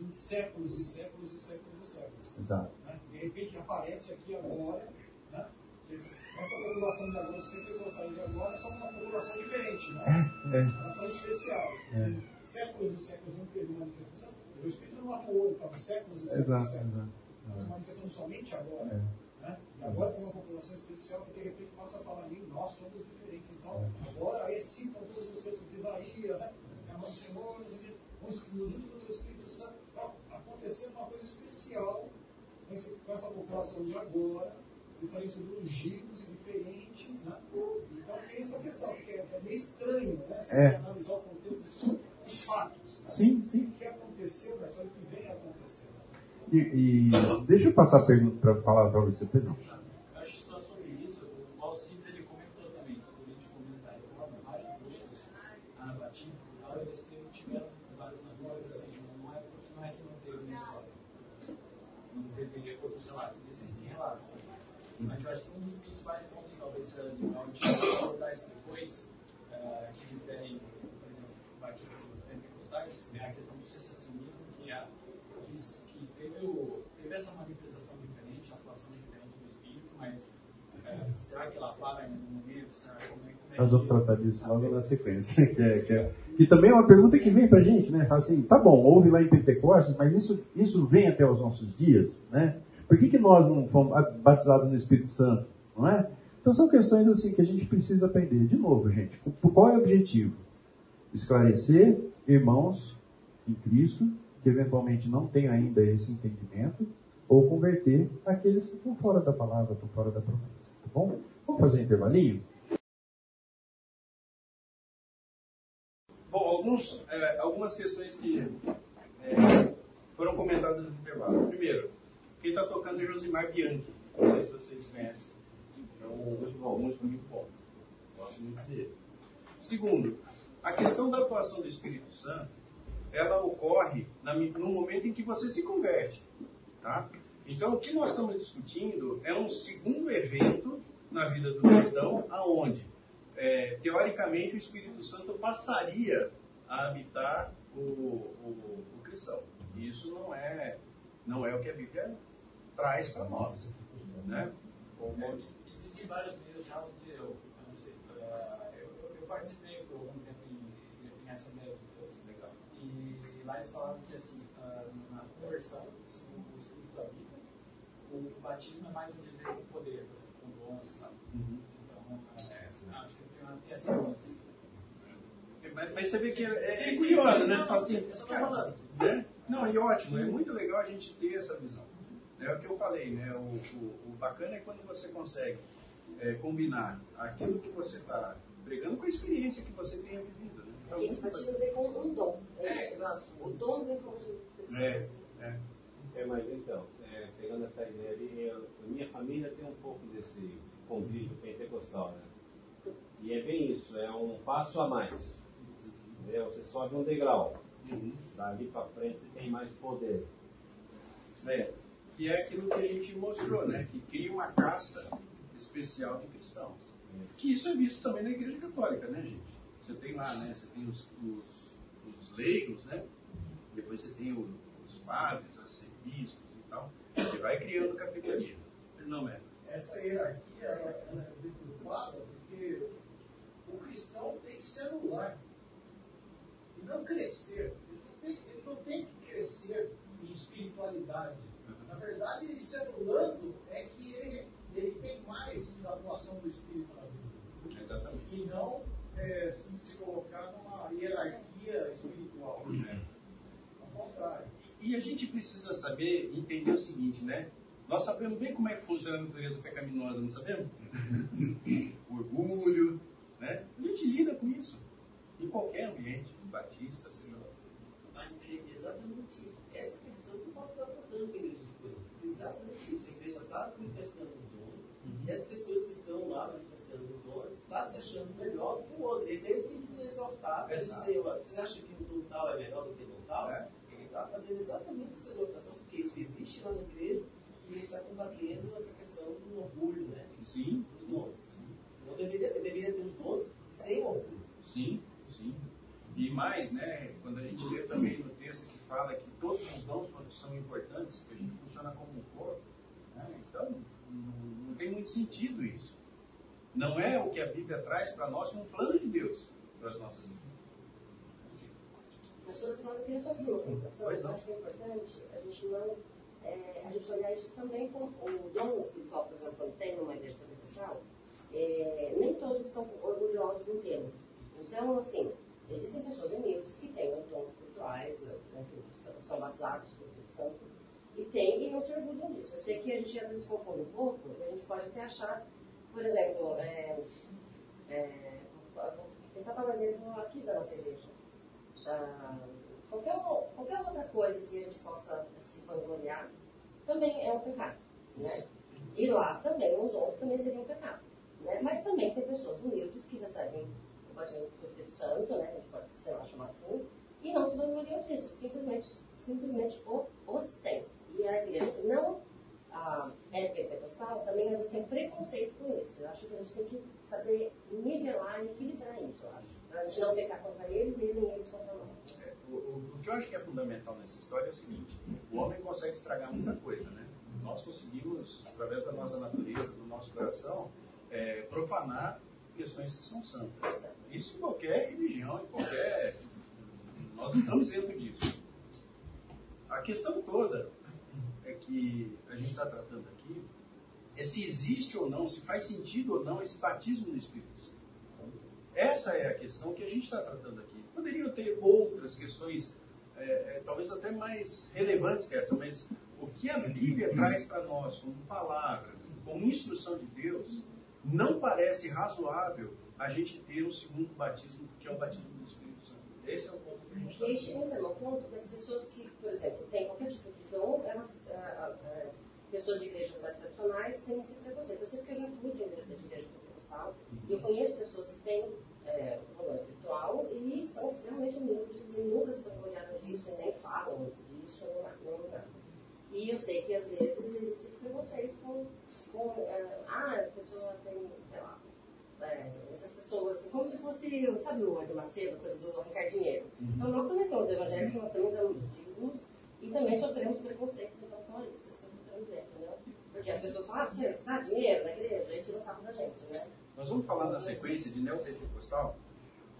em séculos e séculos e séculos e séculos. Exato. Né? De repente aparece aqui agora, né? Essa população de agora, os pentecostais de agora, são uma população diferente, né? É. Elas são especial. É. Séculos e séculos não teve manifestação. O Espírito não atuou, estava séculos e séculos. Exato, e séculos. exato. Essa manifestação somente agora. É. Né? E agora com uma população especial que de repente passa a falar ali, nós somos diferentes. Então, agora aí citam todos os textos de Isaías, né? É a mão do Senhor, nos nos unir do teu Espírito Santo. Então, acontecendo uma coisa especial com, esse- com essa população de agora, eles ali sendo ungidos e diferentes, né? Então tem essa questão, que é, é meio estranho, né? Se É. você analisar o contexto dos fatos. Né? Sim, sim. O que aconteceu na história, o que vem acontecendo. E, e deixa eu passar a pergunta para falar para você, Pedro. Acho só sobre isso, o Paulo comentou também, quando a gente vários Ana Batista tiveram vários assim, tipo, não é porque não é que não teve história. Não existem relatos. Né? Mas eu acho que um dos principais pontos, talvez, seja de é da história. O, teve essa manifestação diferente, atuação diferente do Espírito, mas uh, será que ela para em algum momento? Como é, como é Nós vamos tratar disso logo na sequência. Que, é, que, é, que também é uma pergunta que vem pra gente, né? Assim, tá bom, houve lá em Pentecostes, mas isso, isso vem até os nossos dias, né? Por que, que nós não fomos batizados no Espírito Santo? Não é? Então são questões assim que a gente precisa aprender. De novo, gente, qual é o objetivo? Esclarecer irmãos em Cristo que eventualmente não têm ainda esse entendimento, ou converter aqueles que estão fora da palavra, estão fora da promessa. Tá bom? Vamos fazer um intervalinho? Bom, alguns, é, algumas questões que é, foram comentadas no intervalo. Primeiro, quem está tocando é Josimar Bianchi. Não sei se vocês conhecem. É um músico, muito bom. Gosto muito dele. Segundo, a questão da atuação do Espírito Santo, ela ocorre no momento em que você se converte. Tá? Então, o que nós estamos discutindo é um segundo evento na vida do cristão, aonde, é, teoricamente, o Espírito Santo passaria a habitar o, o, o cristão. E isso não é, não é o que a Bíblia traz para nós. Né? É, existem vários meios já onde eu, eu, sei, eu, eu, participei por algum tempo em, em Assembleia de Deus. Legal. E lá eles falavam que assim, uh, na conversão, segundo o Espírito da Bíblia, o batismo é mais um nível de poder, com dons e tal. Uhum. Então, é, acho que tem, uma, tem essa nuance. Mas, mas você vê que é, é curioso, né? Você fala assim, né? Não, e ótimo, é muito legal a gente ter essa visão. É o que eu falei, né? O, o, o bacana é quando você consegue é, combinar aquilo que você está pregando com a experiência que você tenha vivido. Né? Então, Esse batismo vem com um dom. É, é exato. O dom vem como Jesus. É, é. É, mas então, é, pegando essa ideia ali, eu, minha família tem um pouco desse convívio pentecostal, né? E é bem isso, é um passo a mais. Entendeu? Você sobe um degrau. Uhum. Dali para frente tem mais poder. É que é aquilo que a gente mostrou, né? Que cria uma casta especial de cristãos. Que isso é visto também na Igreja Católica, né, gente? Você tem lá, né? Você tem os, os, os leigos, né? Depois você tem o, os padres, arcebispos e tal. E vai criando categoria. Mas não é. Essa hierarquia é deturpada porque o cristão tem que ser anular e não crescer. Ele não tem, ele não tem que crescer em espiritualidade na verdade, ele se anulando é que ele, ele tem mais da atuação do Espírito na vida. Exatamente. E não é, se colocar numa hierarquia espiritual. E a gente precisa saber, entender o seguinte, né? Nós sabemos bem como é que funciona a natureza pecaminosa, não sabemos? Orgulho, né? A gente lida com isso. Em qualquer ambiente, batista, seja lá. Mas é exatamente essa questão que o Paulo está tratando, querido exatamente isso. A igreja está manifestando os dons, uhum. e as pessoas que estão lá manifestando os dons estão tá se achando melhor do que o outro. Ele tem que exaltar para dizer, você acha que o dom tal é melhor do que o dom tal? É. Está fazendo exatamente essa exaltação, porque isso existe lá na igreja e ele está combatendo essa questão do orgulho, né? Sim. Dos dons. Então deveria, deveria ter os dons sem orgulho. Sim, sim. E mais, né, quando a gente lê também no texto que fala que todos os dons são importantes, que a gente funciona como um corpo, né? então não, não, tem muito sentido isso. Não é o que a Bíblia traz para nós como plano de Deus para as nossas vidas. Mas, eu queria só fazer uma colocação. Eu acho que é importante a gente não. É, a gente olhar isso também como o dom espiritual, por exemplo, quando tem numa igreja pentecostal, é, nem todos estão orgulhosos em tê-lo. Então, assim, existem pessoas humildes que têm dons espirituais, né, são, são batizados com o Espírito Santo, e tem e não se orgulham disso. Eu sei que a gente às vezes confunde um pouco, a gente pode até achar, por exemplo, é, é, vou tentar dar um exemplo aqui da nossa igreja. Ah, qualquer, qualquer outra coisa que a gente possa se vangloriar também é um pecado. Né? E lá também, um dom também seria um pecado. Né? Mas também tem pessoas humildes que recebem o batismo do Espírito Santo, né? a gente pode, sei lá, chamar assim, e não se vangloriam disso, simplesmente, simplesmente o, os tem. E a igreja não ah, é pentecostal, também às vezes tem preconceito com isso. Eu acho que a gente tem que saber nivelar e equilibrar isso, eu acho. Pra gente não pecar contra eles e nem eles contra nós. O, o- o que eu acho que é fundamental nessa história é o seguinte: o homem consegue estragar muita coisa, né? Nós conseguimos, através da nossa natureza, do nosso coração, é, profanar questões que são santas. Isso em qualquer religião, em qualquer. Nós não estamos dentro disso. A questão toda que a gente está tratando aqui é se existe ou não, se faz sentido ou não esse batismo no Espírito Santo. Essa é a questão que a gente está tratando aqui. Poderiam ter outras questões, é, é, talvez até mais relevantes que essa, mas o que a Bíblia traz para nós como palavra, como instrução de Deus, não parece razoável a gente ter um segundo batismo, que é o batismo do Espírito Santo. Esse é o ponto E aí chega no ponto que as pessoas que, por exemplo, têm qualquer tipo de dom, elas, ah, ah, pessoas de igrejas mais tradicionais têm esse preconceito. Eu sei porque eu já fui de igreja, de igreja pentecostal e eu conheço pessoas que têm é, dom espiritual e são extremamente humildes e nunca se vangloriaram disso e nem falam disso não, não. E eu sei que às vezes existe esse preconceito com, com ah, a pessoa tem, sei lá, é, essas pessoas, como se fosse, sabe o Ed Macedo, a coisa do arrancar dinheiro. Então nós também somos evangélicos, nós também damos dízimos e também sofremos preconceitos em relação a isso. Isso que eu dizer, entendeu? Porque as pessoas falam, ah, você dá dinheiro na igreja, e tira o saco da gente, né? Nós vamos falar na sequência de neopentecostal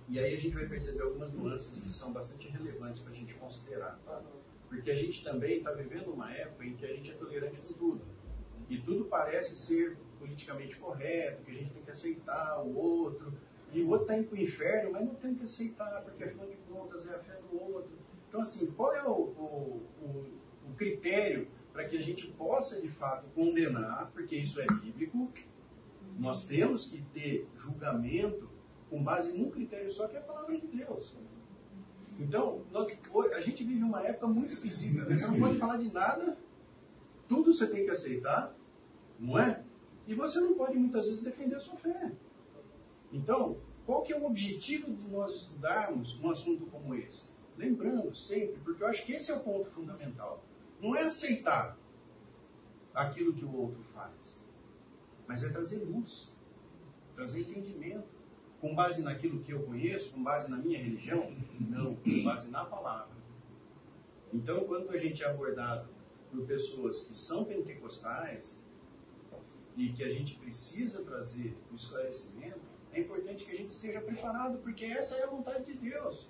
e aí a gente vai perceber algumas nuances que são bastante relevantes para a gente considerar. tá? Porque a gente também está vivendo uma época em que a gente é tolerante com tudo. E tudo parece ser politicamente correto, que a gente tem que aceitar o outro. E o outro está indo para o inferno, mas não tem que aceitar, porque afinal de contas é a fé do outro. Então, assim, qual é o, o, o, o critério para que a gente possa, de fato, condenar, porque isso é bíblico, nós temos que ter julgamento com base num critério só, que é a palavra de Deus. Então, nós- a gente vive uma época muito esquisita. né? Você não pode falar de nada, tudo você tem que aceitar, não é? E você não pode muitas vezes defender a sua fé. Então, qual que é o objetivo de nós estudarmos um assunto como esse? Lembrando sempre, porque eu acho que esse é o ponto fundamental. Não é aceitar aquilo que o outro faz, mas é trazer luz, trazer entendimento. Com base naquilo que eu conheço, com base na minha religião? Não, com base na palavra. Então, quando a gente é abordado por pessoas que são pentecostais e que a gente precisa trazer o esclarecimento, é importante que a gente esteja preparado, porque essa é a vontade de Deus.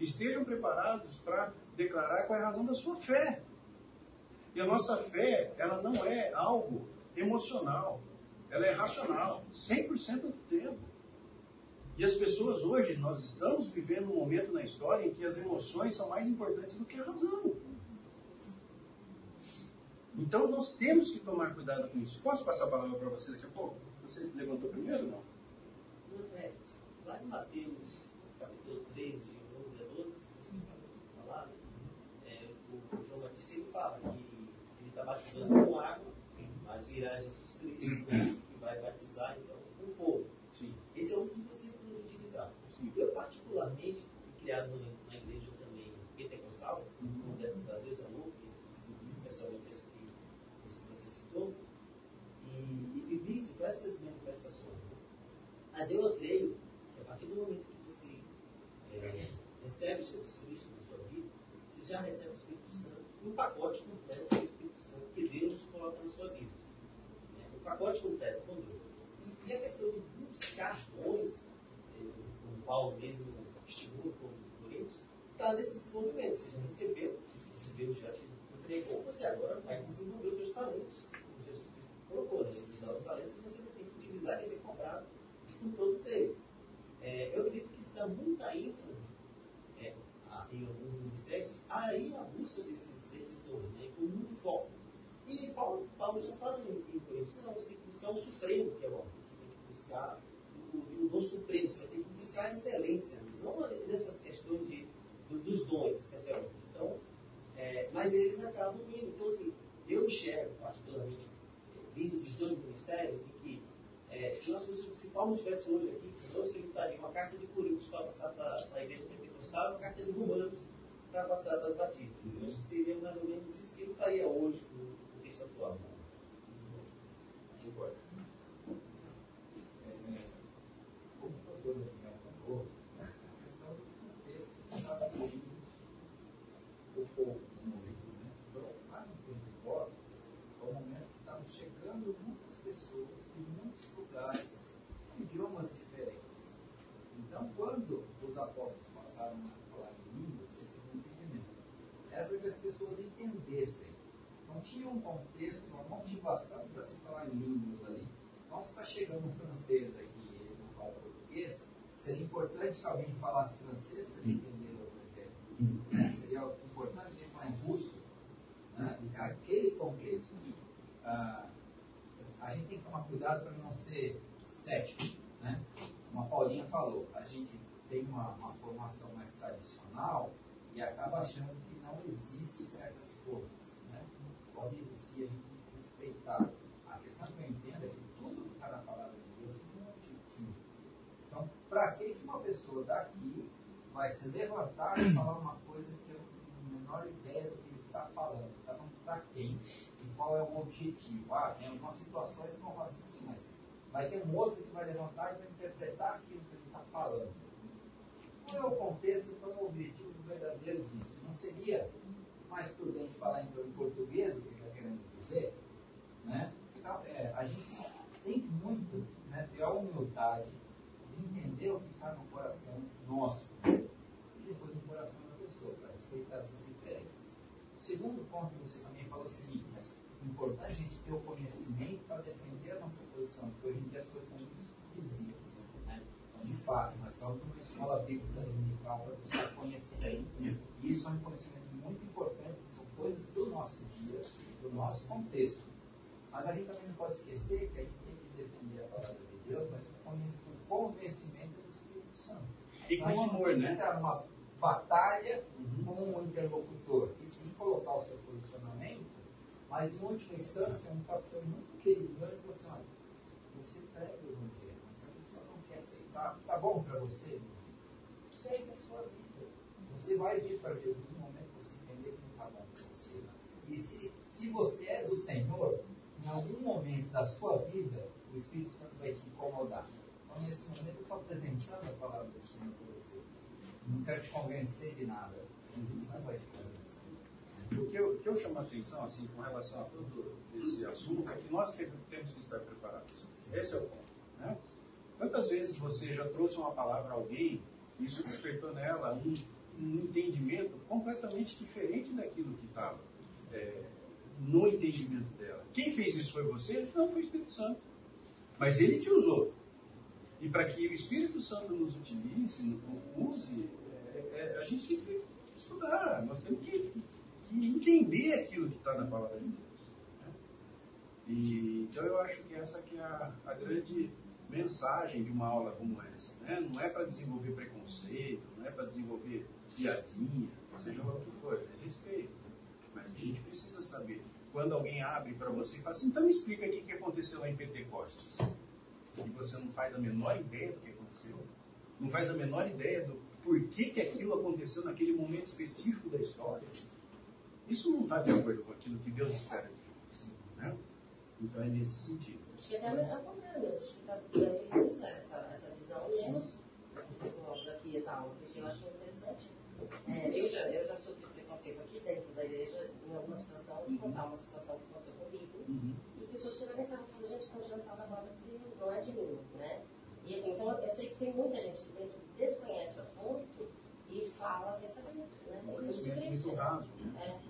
Estejam preparados para declarar qual é a razão da sua fé. E a nossa fé, ela não é algo emocional, ela é racional, 100% do tempo. E as pessoas hoje, nós estamos vivendo um momento na história em que as emoções são mais importantes do que a razão. Então nós temos que tomar cuidado com isso. Posso passar a palavra para você daqui a pouco? Você levantou primeiro ou não? Não, é, lá em Mateus, capítulo 3, de 11 a 12, que assim, falado, é, o, o João Batista ele fala que ele está batizando com água, mas virá Jesus Cristo né, que vai batizar então com fogo. Sim. Esse é um dos versículos utilizados. Eu, particularmente, fui criado na, na igreja também pentecostal, Uhum. da Deus Amor, que especialmente esse que, esse que você citou, e, e vivi diversas manifestações. Mas eu que a partir do momento que você é, recebe Jesus Cristo na sua vida, você já recebe o Espírito Santo, um pacote completo do Espírito Santo que Deus coloca na sua vida. Né? Um pacote completo com Deus. E, a questão de buscar dons, é, como Paulo mesmo estimula como Coríntios, está nesse desenvolvimento. Você já recebeu, Deus já te entregou, você agora vai desenvolver os seus talentos. Como Jesus Cristo colocou, né? Ele dá os talentos e você vai ter que utilizar e ser cobrado por todos eles. É, eu acredito que dá muita ênfase é, a- em alguns ministérios aí a busca desses, desse dom, né, como um foco. E Paulo, Paulo já fala em, em Coríntios, não, você tem que buscar o supremo que é o amor, você tem que buscar o, o supremo, você tem que buscar a excelência, não nessas questões de, do- dos dons que é Então, é, mas eles acabam indo. Então, assim, eu enxergo, particularmente, vindo dos dois ministérios, de que é, se, nós, fôssemos- se Paulo estivesse hoje aqui, conosco, ele daria uma carta de Coríntios para passar para a igreja pentecostal uma carta de Romanos para passar para as batistas. Eu acho que seria mais ou menos isso que ele faria hoje no texto atual. Concordo. É, como o doutor Daniel falou, né, a questão do contexto que estava bem um pouco no momento. Né? Então, lá no Pentecostes, é o momento que estavam chegando muitas pessoas de muitos lugares, com idiomas diferentes. Então, quando os apóstolos passaram a falar em línguas, esse é o entendimento. Era para que as pessoas entendessem. Então, tinha um contexto, uma motivação para se falar em línguas ali. Então, se está chegando um francês aqui e ele não fala português, seria importante que alguém falasse francês para ele entender o evangelho. Né? Seria importante que ele falar em russo. Né? Aquele contexto. Ah, a gente tem que tomar cuidado para não ser cético. Né? Como a Paulinha falou, a gente tem uma, uma formação mais tradicional e acaba achando que não existe certas coisas. Né? Pode existir, a gente tem que respeitar. A questão que eu entendo é que tudo que está na palavra de Deus tem um objetivo. Então, para que uma pessoa daqui vai se levantar e falar uma coisa que eu não tenho a menor ideia do que ele está falando? Está falando para quem? E qual é o objetivo? Ah, tem algumas situações que vão falar assim, mas vai ter um outro que vai levantar e vai interpretar aquilo que ele está falando. Qual é o contexto, qual é o objetivo verdadeiro disso? Não seria mais prudente falar então em português o que está querendo dizer? Né? Então, é, a gente tem que muito né, ter a humildade de entender o que está no coração nosso e depois no coração da pessoa, para respeitar essas diferenças. O segundo ponto que você também falou é o seguinte, mas é importante a gente ter o conhecimento para defender a nossa posição, porque hoje em dia as coisas estão muito esquisitas. Então, de fato, nós estamos numa escola bíblica dominical para buscar conhecimento, e isso é um conhecimento muito importante, são coisas do nosso dia, do nosso contexto. Mas a gente também não pode esquecer que a gente tem que defender a palavra de Deus, mas o conhecimento do Espírito Santo. E com não amor, né? entrar numa batalha com um interlocutor, e sim colocar o seu posicionamento, mas em última instância, um pastor muito querido ele falou assim: olha, você prega o evangelho, mas se a pessoa aceitar, tá bom para você? Segue a sua vida. Você vai vir para Jesus no momento que você entender que não está bom para você. E se, se você é do Senhor, em algum momento da sua vida, o Espírito Santo vai te incomodar. Então, nesse momento, eu estou apresentando a palavra do Senhor para você. Não quero te convencer de nada. O Espírito Santo vai te convencer. O que, eu, que eu chamo a atenção, assim, com relação a todo esse assunto, é que nós te- temos que estar preparados. Esse é o ponto. Né? Quantas vezes você já trouxe uma palavra a alguém e isso despertou nela um, um entendimento completamente diferente daquilo que estava é, no entendimento dela? Quem fez isso foi você? Não, foi o Espírito Santo. Mas ele te usou. E para que o Espírito Santo nos utilize, use, é, é, a gente tem que estudar, nós temos que, que entender aquilo que está na palavra de Deus. né? E, então eu acho que essa que é a, a grande mensagem de uma aula como essa. Né? Não é para desenvolver preconceito, não é para desenvolver piadinha, seja lá o que for, é respeito. Mas a gente precisa saber. Quando alguém abre para você e fala assim, então me explica aqui o que aconteceu lá em Pentecostes. E você não faz a menor ideia do que aconteceu. Não faz a menor ideia do porquê que aquilo aconteceu naquele momento específico da história. Isso não está de acordo com aquilo que Deus espera de? Então é nesse sentido. Acho que até é o contrário mesmo. Acho que está deve usar essa, essa visão menos você coloca aqui essa aula, porque eu acho interessante. É, eu, já, eu já sofri preconceito aqui dentro da igreja, em alguma situação, de contar uma situação que aconteceu comigo, e pessoas chegam mensagem e falam, gente, estão tirando sal da palavra de Deus, não é de mim, né? E assim, então eu sei que tem muita gente que dentro desconhece o assunto e fala sem saber, né? Isso é muito conhecimento triste. muito raso. Né?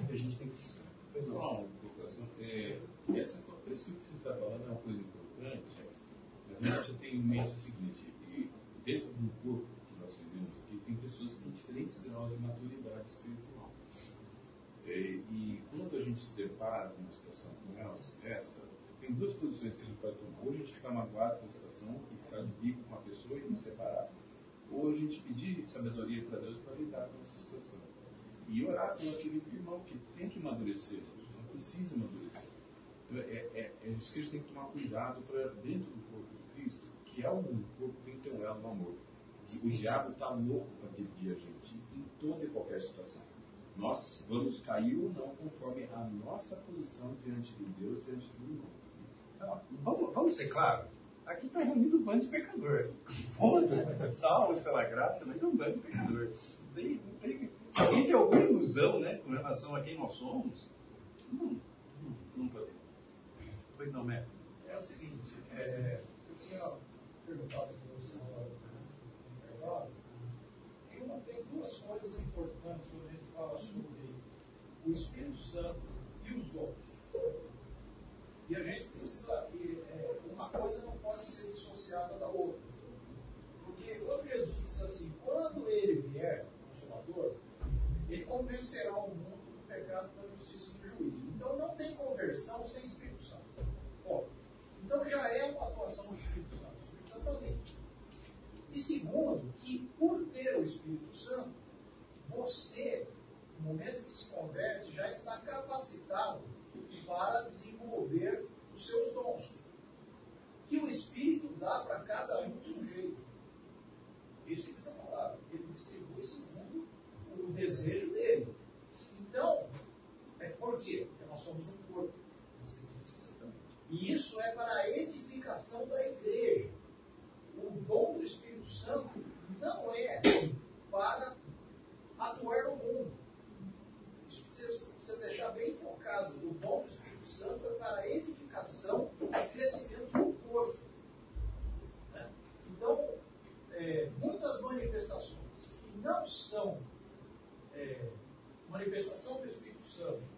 É. A gente tem que. Pois não. Uma colocação. É, essa, isso que você está falando é uma coisa importante, mas a gente ter em mente o seguinte, e dentro do corpo que nós vivemos aqui, tem pessoas que têm diferentes graus de maturidade espiritual. É, e quando a gente se depara com uma situação como essa, essa, tem duas posições que a gente pode tomar. Ou a gente ficar magoado com a situação e ficar de bico com a pessoa e me separar. Ou a gente pedir sabedoria para Deus para lidar com essa situação. E orar por aquele irmão que tem que amadurecer, precisa amadurecer. Então, É, é, é a gente tem que tomar cuidado para dentro do corpo de Cristo, que é um corpo que tem que ter um elo no amor. O diabo está louco para dividir a gente em toda e qualquer situação. Nós vamos cair ou não conforme a nossa posição diante de Deus, diante do mundo. Não, vamos, vamos ser claros. Aqui está reunido um bando de pecador. Ponto. Salvos pela graça, mas é um bando de pecador. Tem, tem, alguém tem alguma ilusão né, com relação a quem nós somos? Não, não, podemos. Pois não, Mé? É o seguinte, é, eu tinha perguntado para hora do intervalo, tem, uma, tem duas coisas importantes quando a gente fala sobre o Espírito Santo e os dons. E a gente precisa, é, uma coisa não pode ser dissociada da outra. Porque quando Jesus diz assim, quando ele vier, o Consolador, ele convencerá o mundo do pecado, da justiça e do juízo. Então não tem conversão sem Espírito Santo. Bom, então já é uma atuação do Espírito Santo. O Espírito Santo também. E segundo, que por ter o Espírito Santo, você, no momento que se converte, já está capacitado para desenvolver os seus dons. Que o Espírito dá para cada um de um jeito. Isso que essa palavra. Ele distribui segundo o desejo dele. Então, é por quê? Nós somos um corpo. Exatamente. E isso é para a edificação da igreja. O dom do Espírito Santo não é para atuar no mundo. Isso precisa, precisa deixar bem focado. O dom do Espírito Santo é para a edificação e crescimento do corpo. Né? Então, é, muitas manifestações que não são é, manifestação do Espírito Santo,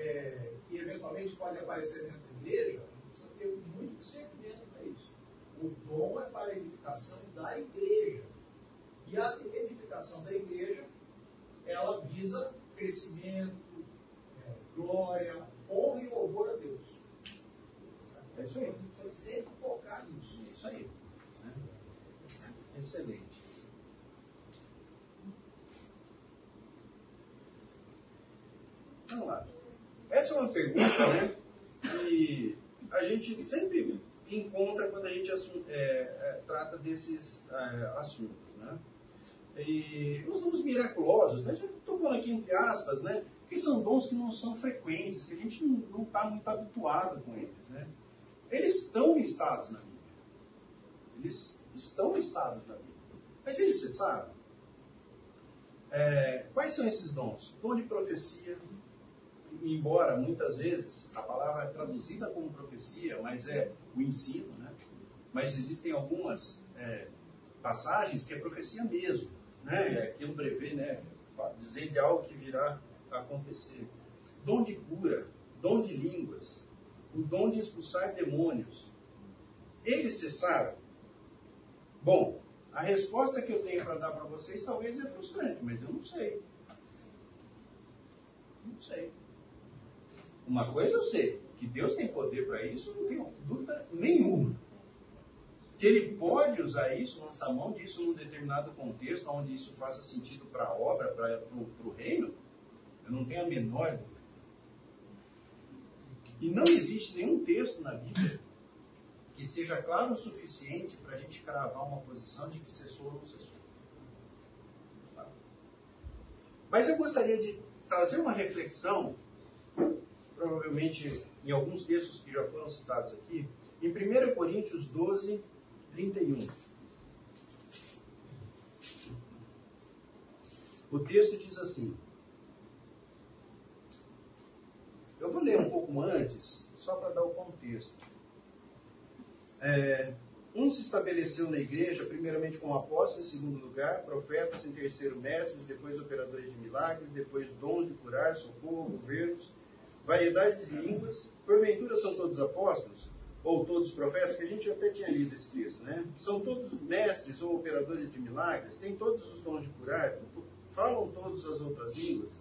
é, que eventualmente pode aparecer dentro da igreja, a gente precisa ter muito discernimento para isso. O dom é para a edificação da igreja. E a edificação da igreja, ela visa crescimento, é, glória, honra e louvor a Deus. É isso aí. A gente precisa sempre focar nisso. É isso aí. Excelente. Vamos lá. Essa é uma pergunta né, que a gente sempre encontra quando a gente é, é, trata desses é, assuntos. Né? E os dons miraculosos, né, estou falando aqui entre aspas, né, que são dons que não são frequentes, que a gente não está muito habituado com eles. Né? Eles estão listados na Bíblia. Eles estão listados na Bíblia. Mas eles, você sabe? É, quais são esses dons? Dom de profecia, embora muitas vezes a palavra é traduzida como profecia, mas é o ensino, né? Mas existem algumas é, passagens que é profecia mesmo, né? É aquilo brevê, né? Dizer de algo que virá a acontecer. Dom de cura, dom de línguas, o dom de expulsar demônios. Eles cessaram? Bom, a resposta que eu tenho para dar para vocês talvez é frustrante, mas eu não sei. Não sei. Uma coisa eu sei, que Deus tem poder para isso, não tenho dúvida nenhuma. Que Ele pode usar isso, lançar mão disso num determinado contexto, onde isso faça sentido para a obra, para o reino, eu não tenho a menor dúvida. E não existe nenhum texto na Bíblia que seja claro o suficiente para a gente cravar uma posição de que cessou ou não cessou. Mas eu gostaria de trazer uma reflexão provavelmente em alguns textos que já foram citados aqui, em 1 Coríntios 12, 31. O texto diz assim. Eu vou ler um pouco antes, só para dar o contexto. É, um se estabeleceu na igreja, primeiramente como apóstolo, em segundo lugar, profetas, em terceiro, mestres, depois operadores de milagres, depois dom de curar, socorro, governos, variedades de línguas. Porventura são todos apóstolos? Ou todos profetas? Que a gente até tinha lido esse texto, né? São todos mestres ou operadores de milagres? Têm todos os dons de curar? Falam todas as outras línguas?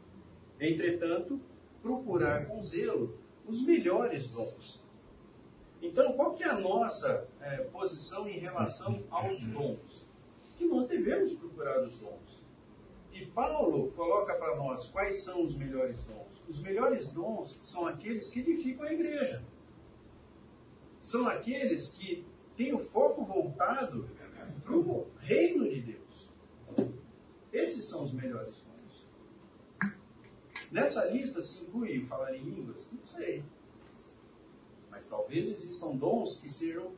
Entretanto, procurar com zelo os melhores dons. Então, qual que é a nossa é, posição em relação aos dons? Que nós devemos procurar os dons. E Paulo coloca para nós quais são os melhores dons. Os melhores dons são aqueles que edificam a igreja. São aqueles que têm o foco voltado para o reino de Deus. Esses são os melhores dons. Nessa lista se inclui falar em línguas? Não sei. Mas talvez existam dons que sejam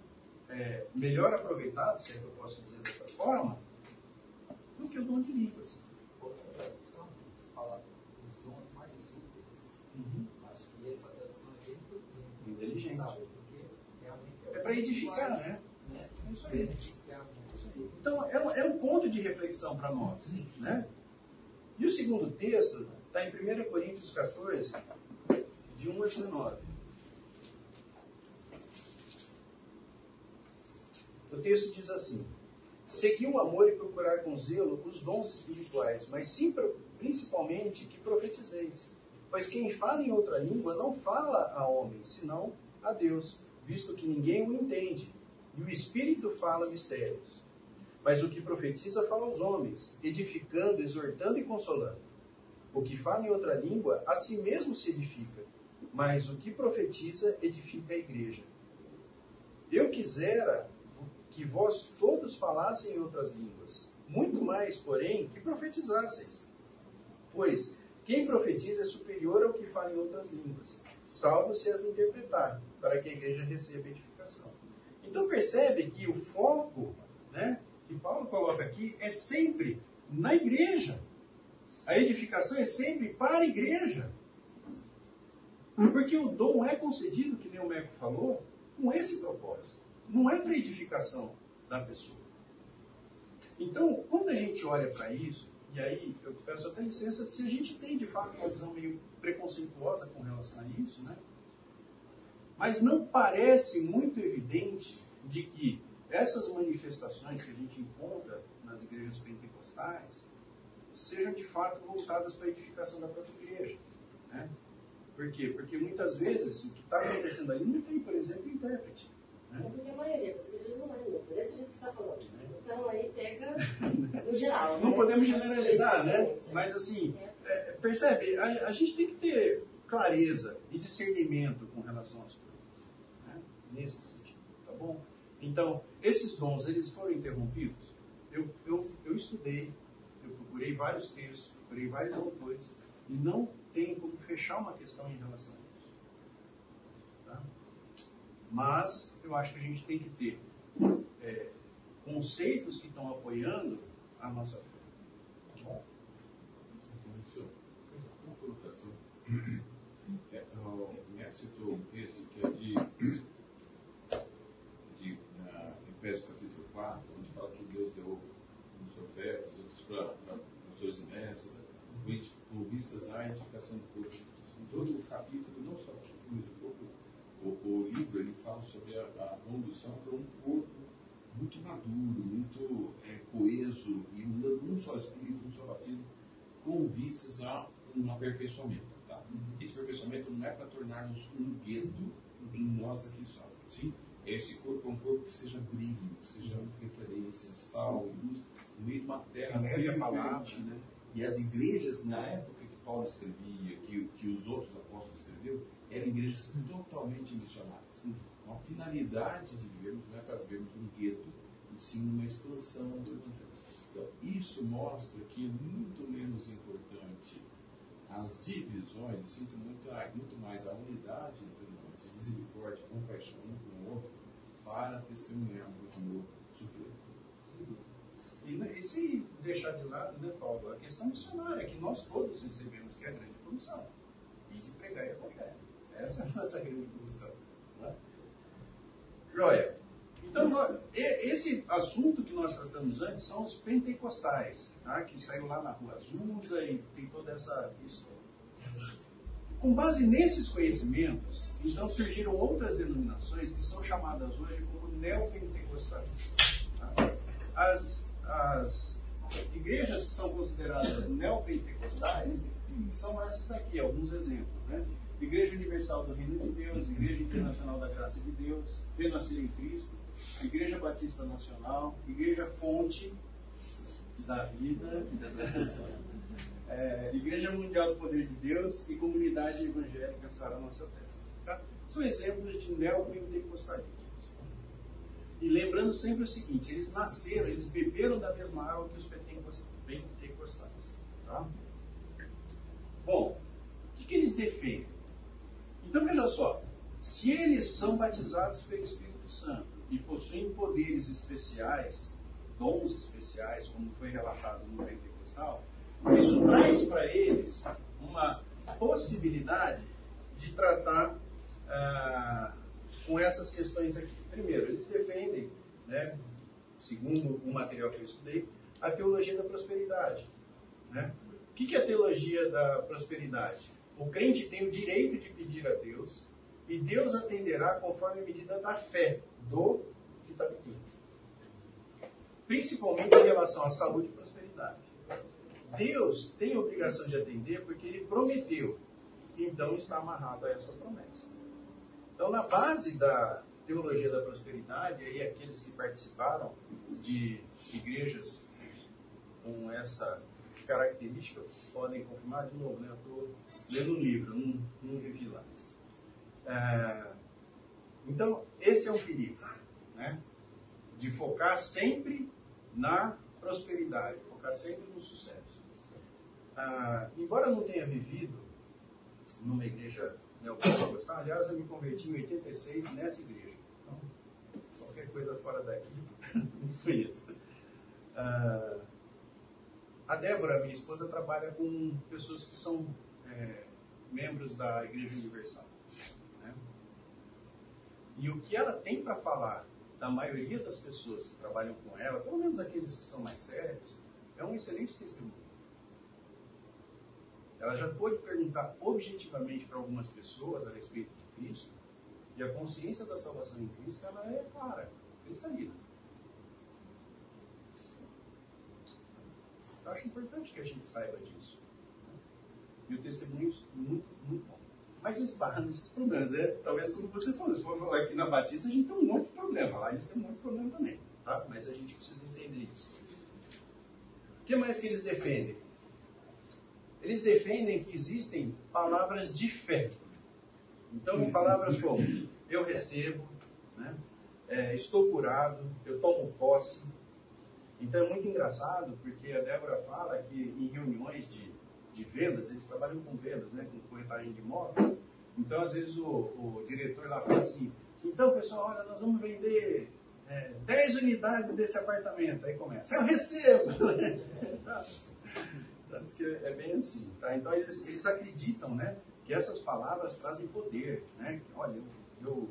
é, melhor aproveitados, se é que eu posso dizer dessa forma, do que o dom de línguas. Outra tradução, fala os dons mais úteis. Acho que essa tradução é bem inteligente. É para edificar, né? né? É isso aí. Então, é um, é um ponto de reflexão para nós. Né? E o segundo texto está em 1 Coríntios 14, de 1 a 19. O texto diz assim: Segui o amor e procurar com zelo os dons espirituais, mas sim principalmente que profetizeis. Pois quem fala em outra língua não fala a homem, senão a Deus, visto que ninguém o entende. E o Espírito fala mistérios. Mas o que profetiza fala aos homens, edificando, exortando e consolando. O que fala em outra língua, a si mesmo se edifica, mas o que profetiza edifica a igreja. Eu quisera que vós todos falassem em outras línguas, muito mais, porém, que profetizasseis. Pois quem profetiza é superior ao que fala em outras línguas, salvo se as interpretar, para que a igreja receba edificação. Então percebe que o foco né, que Paulo coloca aqui é sempre na igreja. A edificação é sempre para a igreja. Porque o dom é concedido, que nem o Meco falou, com esse propósito. Não é para edificação da pessoa. Então, quando a gente olha para isso, e aí eu peço até licença se a gente tem de fato uma visão meio preconceituosa com relação a isso, né? Mas não parece muito evidente de que essas manifestações que a gente encontra nas igrejas pentecostais sejam de fato voltadas para a edificação da própria igreja. Né? Por quê? Porque muitas vezes o que está acontecendo ali não tem, por exemplo, intérprete. É porque a maioria das igrejas não é mesmo. Desse jeito que você está falando. Então aí pega no geral. Não né? podemos generalizar, né? Mas assim, é, percebe? A, a gente tem que ter clareza e discernimento com relação às coisas. Né? Nesse sentido, tá bom? Então, esses dons, eles foram interrompidos? Eu, eu, eu estudei, eu procurei vários textos, procurei vários autores, e não tem como fechar uma questão em relação a. Tá? Mas eu acho que a gente tem que ter é, conceitos que estão apoiando a nossa fé. Tá bom? Professor, uma colocação. É, o Neto citou um texto que é de, de na, Efésios capítulo 4, onde fala que Deus deu uns profetas, outros para pastores e mestres, com- com vistas à edificação do corpo. Em todo o capítulo, o, o livro ele fala sobre a, a condução para um corpo muito maduro, muito é, coeso e andando num só espírito, um só batido, com vistas a um aperfeiçoamento. Tá? Esse aperfeiçoamento não é para tornar-nos um gueto em nós aqui só. Sim? Esse corpo é um corpo que seja brilho, que seja referência, sal luz, no meio de uma terra Que leve a firme, palavra, fértil, né? E as igrejas, na época Paulo escrevia, que, que os outros apóstolos escreveram, eram igrejas totalmente missionárias. Uma finalidade de vivermos não é para vivermos um gueto, e sim uma expansão do. Então, isso mostra que é muito menos importante as divisões, sinto muito, muito mais a unidade entre nós, misericórdia, compaixão um com o outro, para testemunharmos o amor supremo. E, né, e sem deixar de lado, né, Paulo, a questão missionária que nós todos recebemos, que é a grande comissão, e de pregar o evangelho. Essa é a nossa grande comissão. Né? Joia. Então, nó- e- esse assunto que nós tratamos antes são os pentecostais, tá? que saiu lá na rua Azusa e tem toda essa história. Com base nesses conhecimentos, então surgiram outras denominações que são chamadas hoje como neopentecostais. tá? As, as igrejas que são consideradas neopentecostais são essas daqui, alguns exemplos. Né? Igreja Universal do Reino de Deus, Igreja Internacional da Graça de Deus, Renascer em Cristo, Igreja Batista Nacional, Igreja Fonte da Vida, é, Igreja Mundial do Poder de Deus e Comunidade Evangélica Sara Nossa Terra. Tá? São exemplos de neopentecostalismo. E lembrando sempre o seguinte, eles nasceram, eles beberam da mesma água que os pentecos- pentecostais. Tá? Bom, que eles defendem? Então veja só, se eles são batizados pelo Espírito Santo e possuem poderes especiais, dons especiais, como foi relatado no Pentecostal, isso traz para eles uma possibilidade de tratar ah, com essas questões aqui. Primeiro, eles defendem, né, segundo o material que eu estudei, a teologia da prosperidade. Né? O que é a teologia da prosperidade? O crente tem o direito de pedir a Deus e Deus atenderá conforme a medida da fé do pedindo. Principalmente em relação à saúde e prosperidade. Deus tem a obrigação de atender porque ele prometeu. Então está amarrado a essa promessa. Então, na base da teologia da prosperidade, aí aqueles que participaram de igrejas com essa característica podem confirmar de novo, né? Eu estou lendo um livro, não, não vivi lá. É, então, esse é um perigo, né? De focar sempre na prosperidade, focar sempre no sucesso. Ah, embora eu não tenha vivido numa igreja neopentecostal, aliás, eu me converti em 86 nessa igreja. Qualquer coisa fora daqui, não conheço. Ah, a Débora, minha esposa, trabalha com pessoas que são é, membros da Igreja Universal. Né? E o que ela tem para falar da maioria das pessoas que trabalham com ela, pelo menos aqueles que são mais sérios, é um excelente testemunho. Ela já pôde perguntar objetivamente para algumas pessoas a respeito de Cristo, e a consciência da salvação em Cristo ela é clara, cristalina. Eu acho importante que a gente saiba disso. Né? E o testemunho é muito, muito bom. Mas esbarra nesses problemas. É, talvez como você falou, se for falar aqui na Batista, a gente tem um monte de problema. Lá eles têm um monte de problema também. Tá? Mas a gente precisa entender isso. O que mais que eles defendem? Eles defendem que existem palavras de fé. Então, em palavras como eu recebo, né? é, estou curado, eu tomo posse, então é muito engraçado, porque a Débora fala que em reuniões de, de vendas, eles trabalham com vendas, né, com corretagem de imóveis. Então, às vezes, o, o diretor lá fala assim: então, pessoal, olha, nós vamos vender é, 10 unidades desse apartamento. Aí começa: eu recebo! tá. Então, que é bem assim. Tá? Então, eles, eles acreditam né, que essas palavras trazem poder. Né? Olha, eu, eu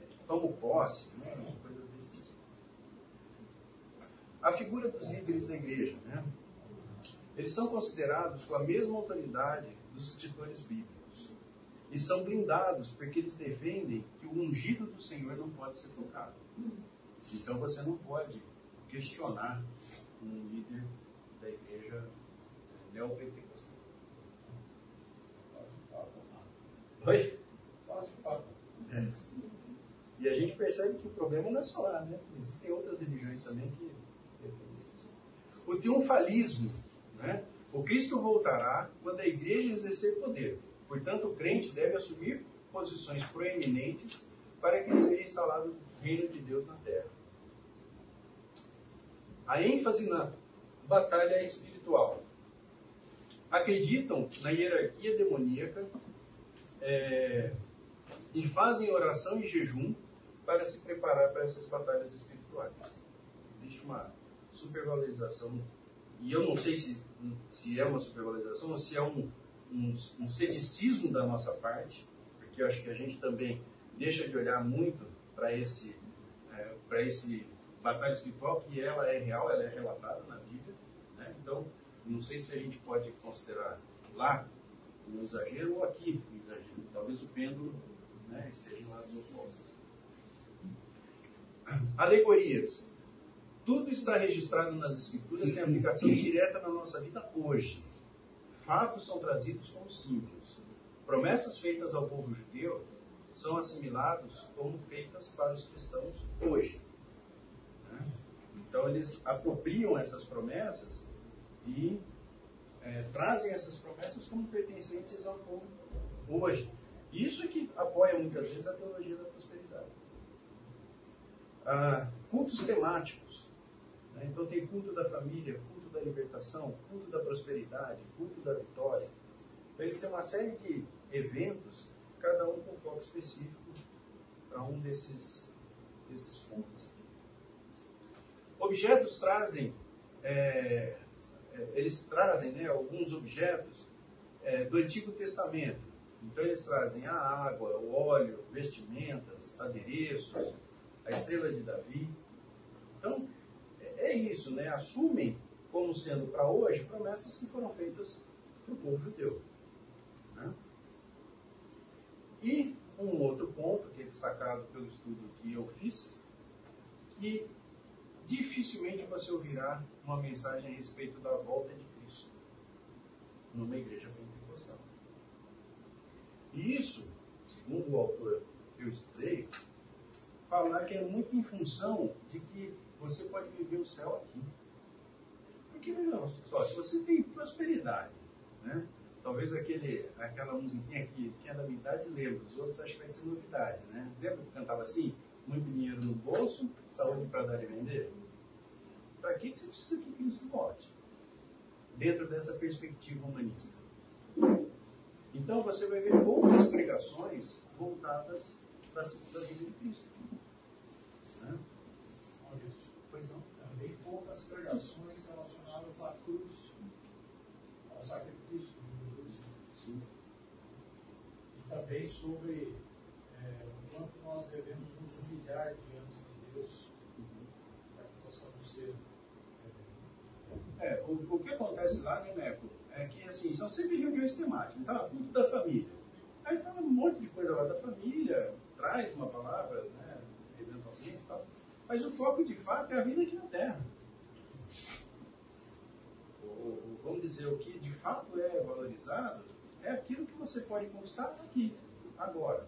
é, tomo posse, né? a figura dos líderes da igreja. Né? Eles são considerados com a mesma autoridade dos titulares bíblicos. E são blindados porque eles defendem que o ungido do Senhor não pode ser tocado. Então você não pode questionar um líder da igreja neopentecostal. Oi? É. E a gente percebe que o problema não é só lá, né? Existem outras religiões também que o triunfalismo. Né? O Cristo voltará quando a igreja exercer poder. Portanto, o crente deve assumir posições proeminentes para que seja instalado o reino de Deus na terra. A ênfase na batalha espiritual. Acreditam na hierarquia demoníaca é, e fazem oração e jejum para se preparar para essas batalhas espirituais. Existe uma supervalorização, e eu não sei se, se é uma supervalorização ou se é um, um, um ceticismo da nossa parte, porque eu acho que a gente também deixa de olhar muito para esse, é, para esse batalha espiritual, que ela é real, ela é relatada na Bíblia. Né? Então, não sei se a gente pode considerar lá um exagero ou aqui um exagero. Talvez o pêndulo né, esteja lá dos opostos. Alegorias. Tudo está registrado nas Escrituras, tem aplicação direta na nossa vida hoje. Fatos são trazidos como símbolos. Promessas feitas ao povo judeu são assimilados como feitas para os cristãos hoje. Né? Então eles apropriam essas promessas e é, trazem essas promessas como pertencentes ao povo hoje. Isso é que apoia muitas vezes a teologia da prosperidade. Ah, cultos temáticos. Né? Então tem culto da família, culto da libertação, culto da prosperidade, culto da vitória. Eles têm uma série de eventos, cada um com foco específico para um desses, desses pontos. Objetos trazem, é, eles trazem né, alguns objetos é, do Antigo Testamento. Então eles trazem a água, o óleo, vestimentas, adereços, a estrela de Davi. Então é, é isso, né? Assumem como sendo para hoje promessas que foram feitas para o povo judeu. Né? E um outro ponto que é destacado pelo estudo que eu fiz, que dificilmente você ouvirá uma mensagem a respeito da volta de Cristo numa igreja pentecostal. E isso, segundo o autor que eu estudei, falar que é muito em função de que você pode viver o céu aqui. Porque, não, só, se você tem prosperidade, né? Talvez aquele, aquela musiquinha que quem é da minha idade lembra, os outros acho que vai ser novidade, né? Lembra que cantava assim? Muito dinheiro no bolso, saúde para dar e vender? Para que você precisa que Cristo volte? Dentro dessa perspectiva humanista. Então você vai ver poucas pregações voltadas para a segunda vida de Cristo. Né? Pois não. Também poucas pregações relacionadas à cruz, ao sacrifício de Jesus. Sim. E também sobre é, o quanto nós devemos nos humilhar diante de Deus para que possamos ser. É, o, o que acontece lá, né, Neco, é que assim, são sempre reuniões temáticas, então, culto da família. Aí fala um monte de coisa lá da família, traz uma palavra, né, eventualmente e tal. Mas o foco de fato é a vida aqui na Terra. O, vamos dizer, o que de fato é valorizado é aquilo que você pode conquistar aqui, agora.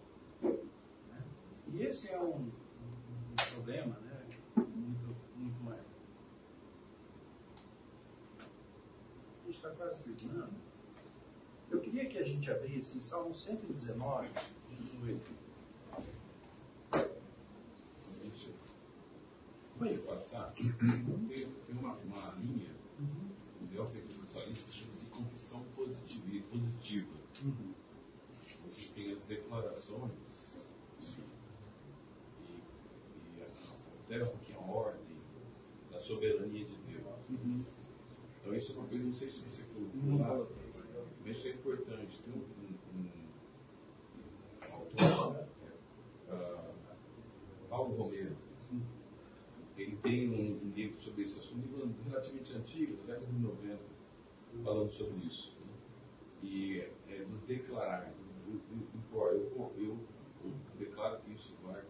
E esse é um, um problema né, muito, muito maior. A gente está quase terminando. Eu queria que a gente abrisse em Salmo 119, 18. Pode passar? Tem, uma, uma linha do neopentecostalismo que chama-se confissão positiva. positiva. Onde tem as declarações e, e um pouquinho a ordem da soberania de Deus. Então isso é uma coisa, não sei se você colocou lá, mas isso é importante. Tem um, autor, uh, Paulo Romero, ele tem um, um livro sobre esse assunto, um livro relativamente antigo, da década de 90, falando sobre isso. E é, no declarar, eu, eu, eu, eu declaro que isso vai.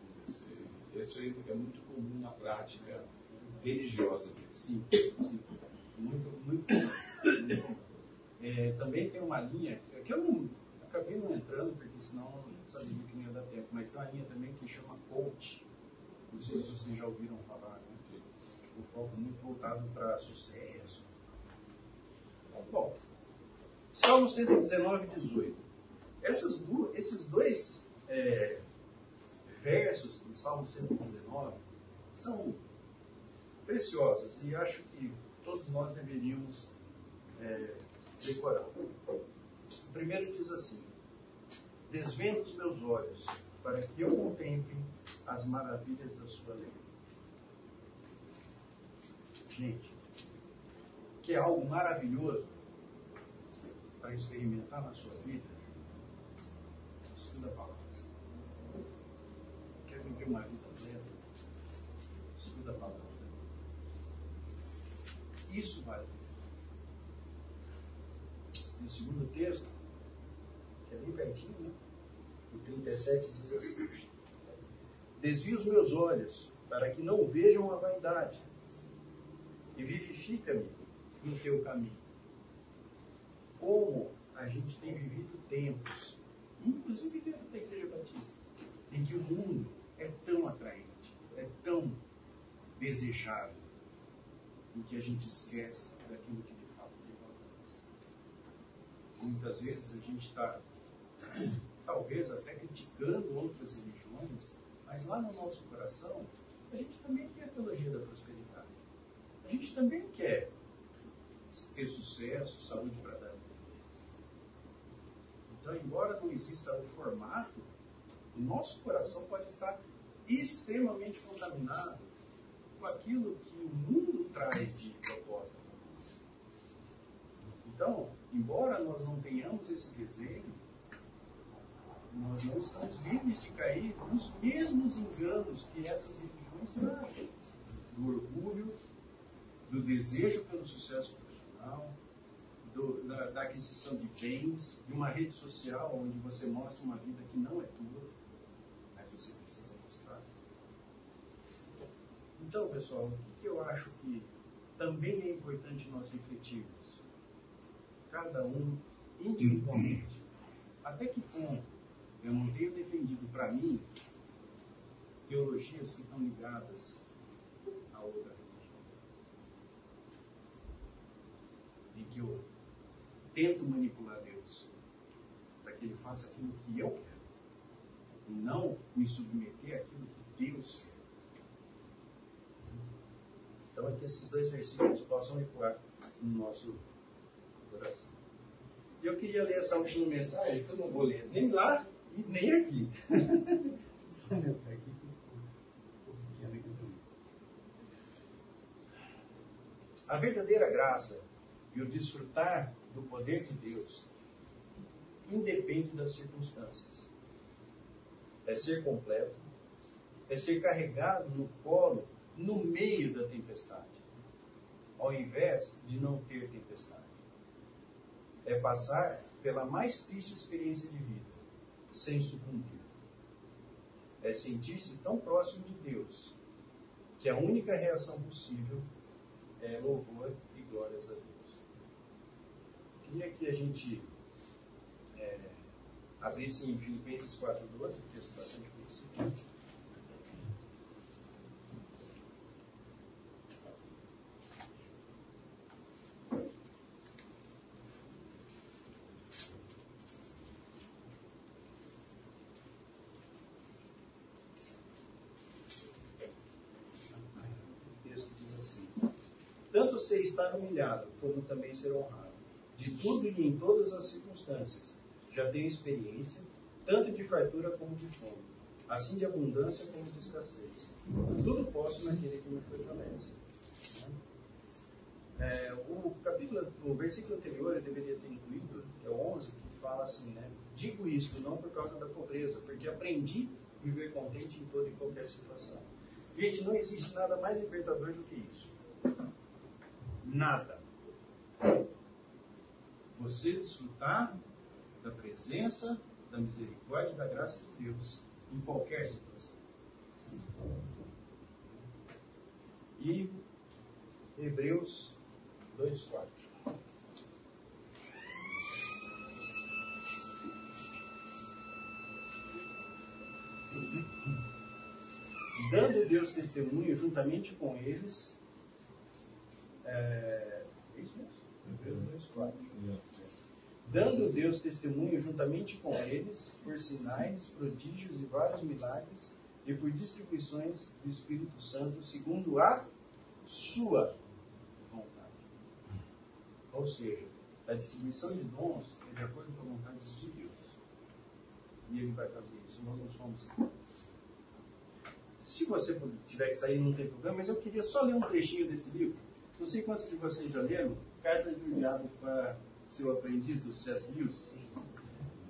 Isso aí é muito comum na prática religiosa. Sim, sim. Muito, muito. É, também tem uma linha, que eu não acabei não entrando, porque senão sabia que não ia dar tempo, mas tem uma linha também que chama coach. Não sei se vocês já ouviram falar, né? O foco muito voltado para sucesso. Bom, Salmo 119, 18. Essas esses dois é, versos do Salmo 119 são preciosos e acho que todos nós deveríamos é, decorar. O primeiro diz assim: Desvendo os meus olhos para que eu contemple as maravilhas da sua lei. Gente, que é algo maravilhoso para experimentar na sua vida, estuda a palavra. Viver uma vida plena? Estuda a palavra. Isso vale. E o segundo texto, que é bem pertinho, né? O 37 diz assim: Desvia os meus olhos, para que não vejam a vaidade, e vivifica-me no teu caminho. Como a gente tem vivido tempos, inclusive dentro da Igreja Batista, em que o mundo é tão atraente, é tão desejável, em que a gente esquece daquilo que de fato tem valor. Muitas vezes a gente está, talvez até criticando outras religiões, mas lá no nosso coração, a gente também quer a teologia da prosperidade. A gente também quer ter sucesso, saúde para dar. Então, embora não exista o formato, o nosso coração pode estar extremamente contaminado com aquilo que o mundo traz de proposta. Então, embora nós não tenhamos esse desejo, nós não estamos livres de cair nos mesmos enganos que essas religiões trazem. Do orgulho, do desejo pelo sucesso profissional, do, da, da, aquisição de bens, de uma rede social onde você mostra uma vida que não é tua, mas você precisa mostrar. Então, pessoal, o que, que eu acho que também é importante nós refletirmos? Cada um individualmente. Até que ponto eu não tenho defendido para mim teologias que estão ligadas a outra religião? Em que eu tento manipular Deus para que Ele faça aquilo que eu quero e não me submeter àquilo que Deus quer. Então, é que esses dois versículos possam ecoar no nosso coração. E eu queria ler essa última mensagem, que eu não vou ler nem lá e nem aqui. Aqui. A verdadeira graça e o desfrutar do poder de Deus independe das circunstâncias. É ser completo, é ser carregado no colo no meio da tempestade, ao invés de não ter tempestade. É passar pela mais triste experiência de vida, sem sucumbir. É sentir-se tão próximo de Deus, que a única reação possível é louvor e glórias a Deus queria que a gente é, abrisse em Filipenses 4.12, um texto bastante conhecido. O texto diz assim: Estar humilhado, como também ser honrado de tudo e em todas as circunstâncias. Já tenho experiência, tanto de fartura como de fome, assim de abundância como de escassez. Tudo posso naquele que me fortalece. É, o capítulo, o versículo anterior eu deveria ter incluído, que é o 11, que fala assim, né? Digo isto não por causa da pobreza, porque aprendi a viver contente em toda e qualquer situação. Gente, não existe nada mais libertador do que isso. Nada você desfrutar da presença, da misericórdia e da graça de Deus em qualquer situação. E Hebreus 2,4. Dando Deus testemunho juntamente com eles. É, é isso mesmo? Hebreus 2,4 dando Deus testemunho juntamente com eles, por sinais, prodígios e vários milagres, e por distribuições do Espírito Santo, segundo a sua vontade. Ou seja, a distribuição de dons é de acordo com a vontade de Deus. E Ele vai fazer isso, nós não somos Se você tiver que sair, não tem problema, mas eu queria só ler um trechinho desse livro. Não sei quantos de vocês já leram, Carta de um Diabo para seu aprendiz do C.S. Lewis.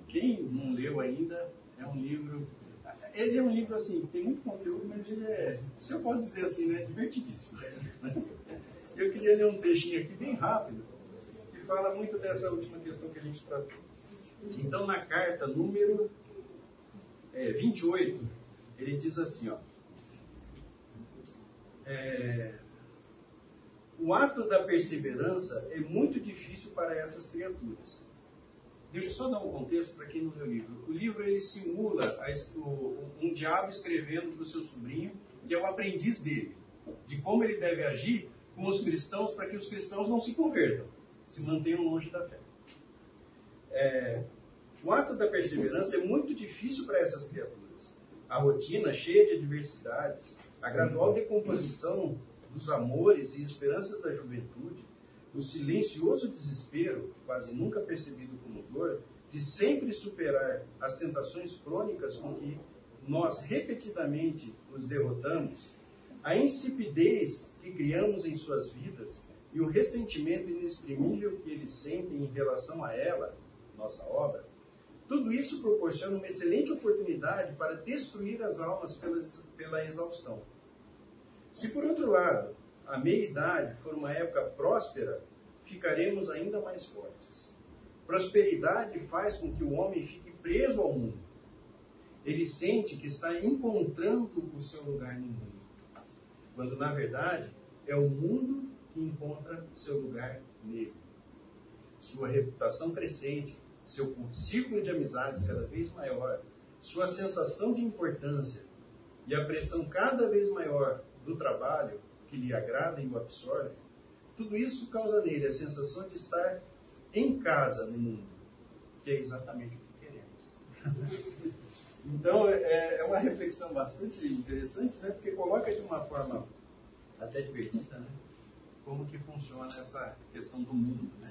Quem não leu ainda, é um livro. Ele é um livro assim, tem muito conteúdo, mas ele é, se eu posso dizer assim, né, divertidíssimo. Eu queria ler um trechinho aqui bem rápido, que fala muito dessa última questão que a gente tratou. Então, na carta número é, 28, ele diz assim, ó. É, o ato da perseverança é muito difícil para essas criaturas. Deixa eu só dar um contexto para quem não leu o livro. O livro ele simula um diabo escrevendo para o seu sobrinho, que é o aprendiz dele, de como ele deve agir com os cristãos para que os cristãos não se convertam, se mantenham longe da fé. É, o ato da perseverança é muito difícil para essas criaturas. A rotina cheia de adversidades, a gradual decomposição dos amores e esperanças da juventude, o silencioso desespero, quase nunca percebido como dor, de sempre superar as tentações crônicas com que nós repetidamente nos derrotamos, a insipidez que criamos em suas vidas e o ressentimento inexprimível que eles sentem em relação a ela, nossa obra, tudo isso proporciona uma excelente oportunidade para destruir as almas pela, pela exaustão. Se, por outro lado, a meia-idade for uma época próspera, ficaremos ainda mais fortes. Prosperidade faz com que o homem fique preso ao mundo. Ele sente que está encontrando o seu lugar no mundo, quando na verdade é o mundo que encontra seu lugar nele. Sua reputação crescente, seu círculo de amizades cada vez maior, sua sensação de importância e a pressão cada vez maior do trabalho que lhe agrada e o absorve, tudo isso causa nele a sensação de estar em casa no mundo, que é exatamente o que queremos. então, é, é uma reflexão bastante interessante, né? porque coloca de uma forma até divertida, né? como que funciona essa questão do mundo, né?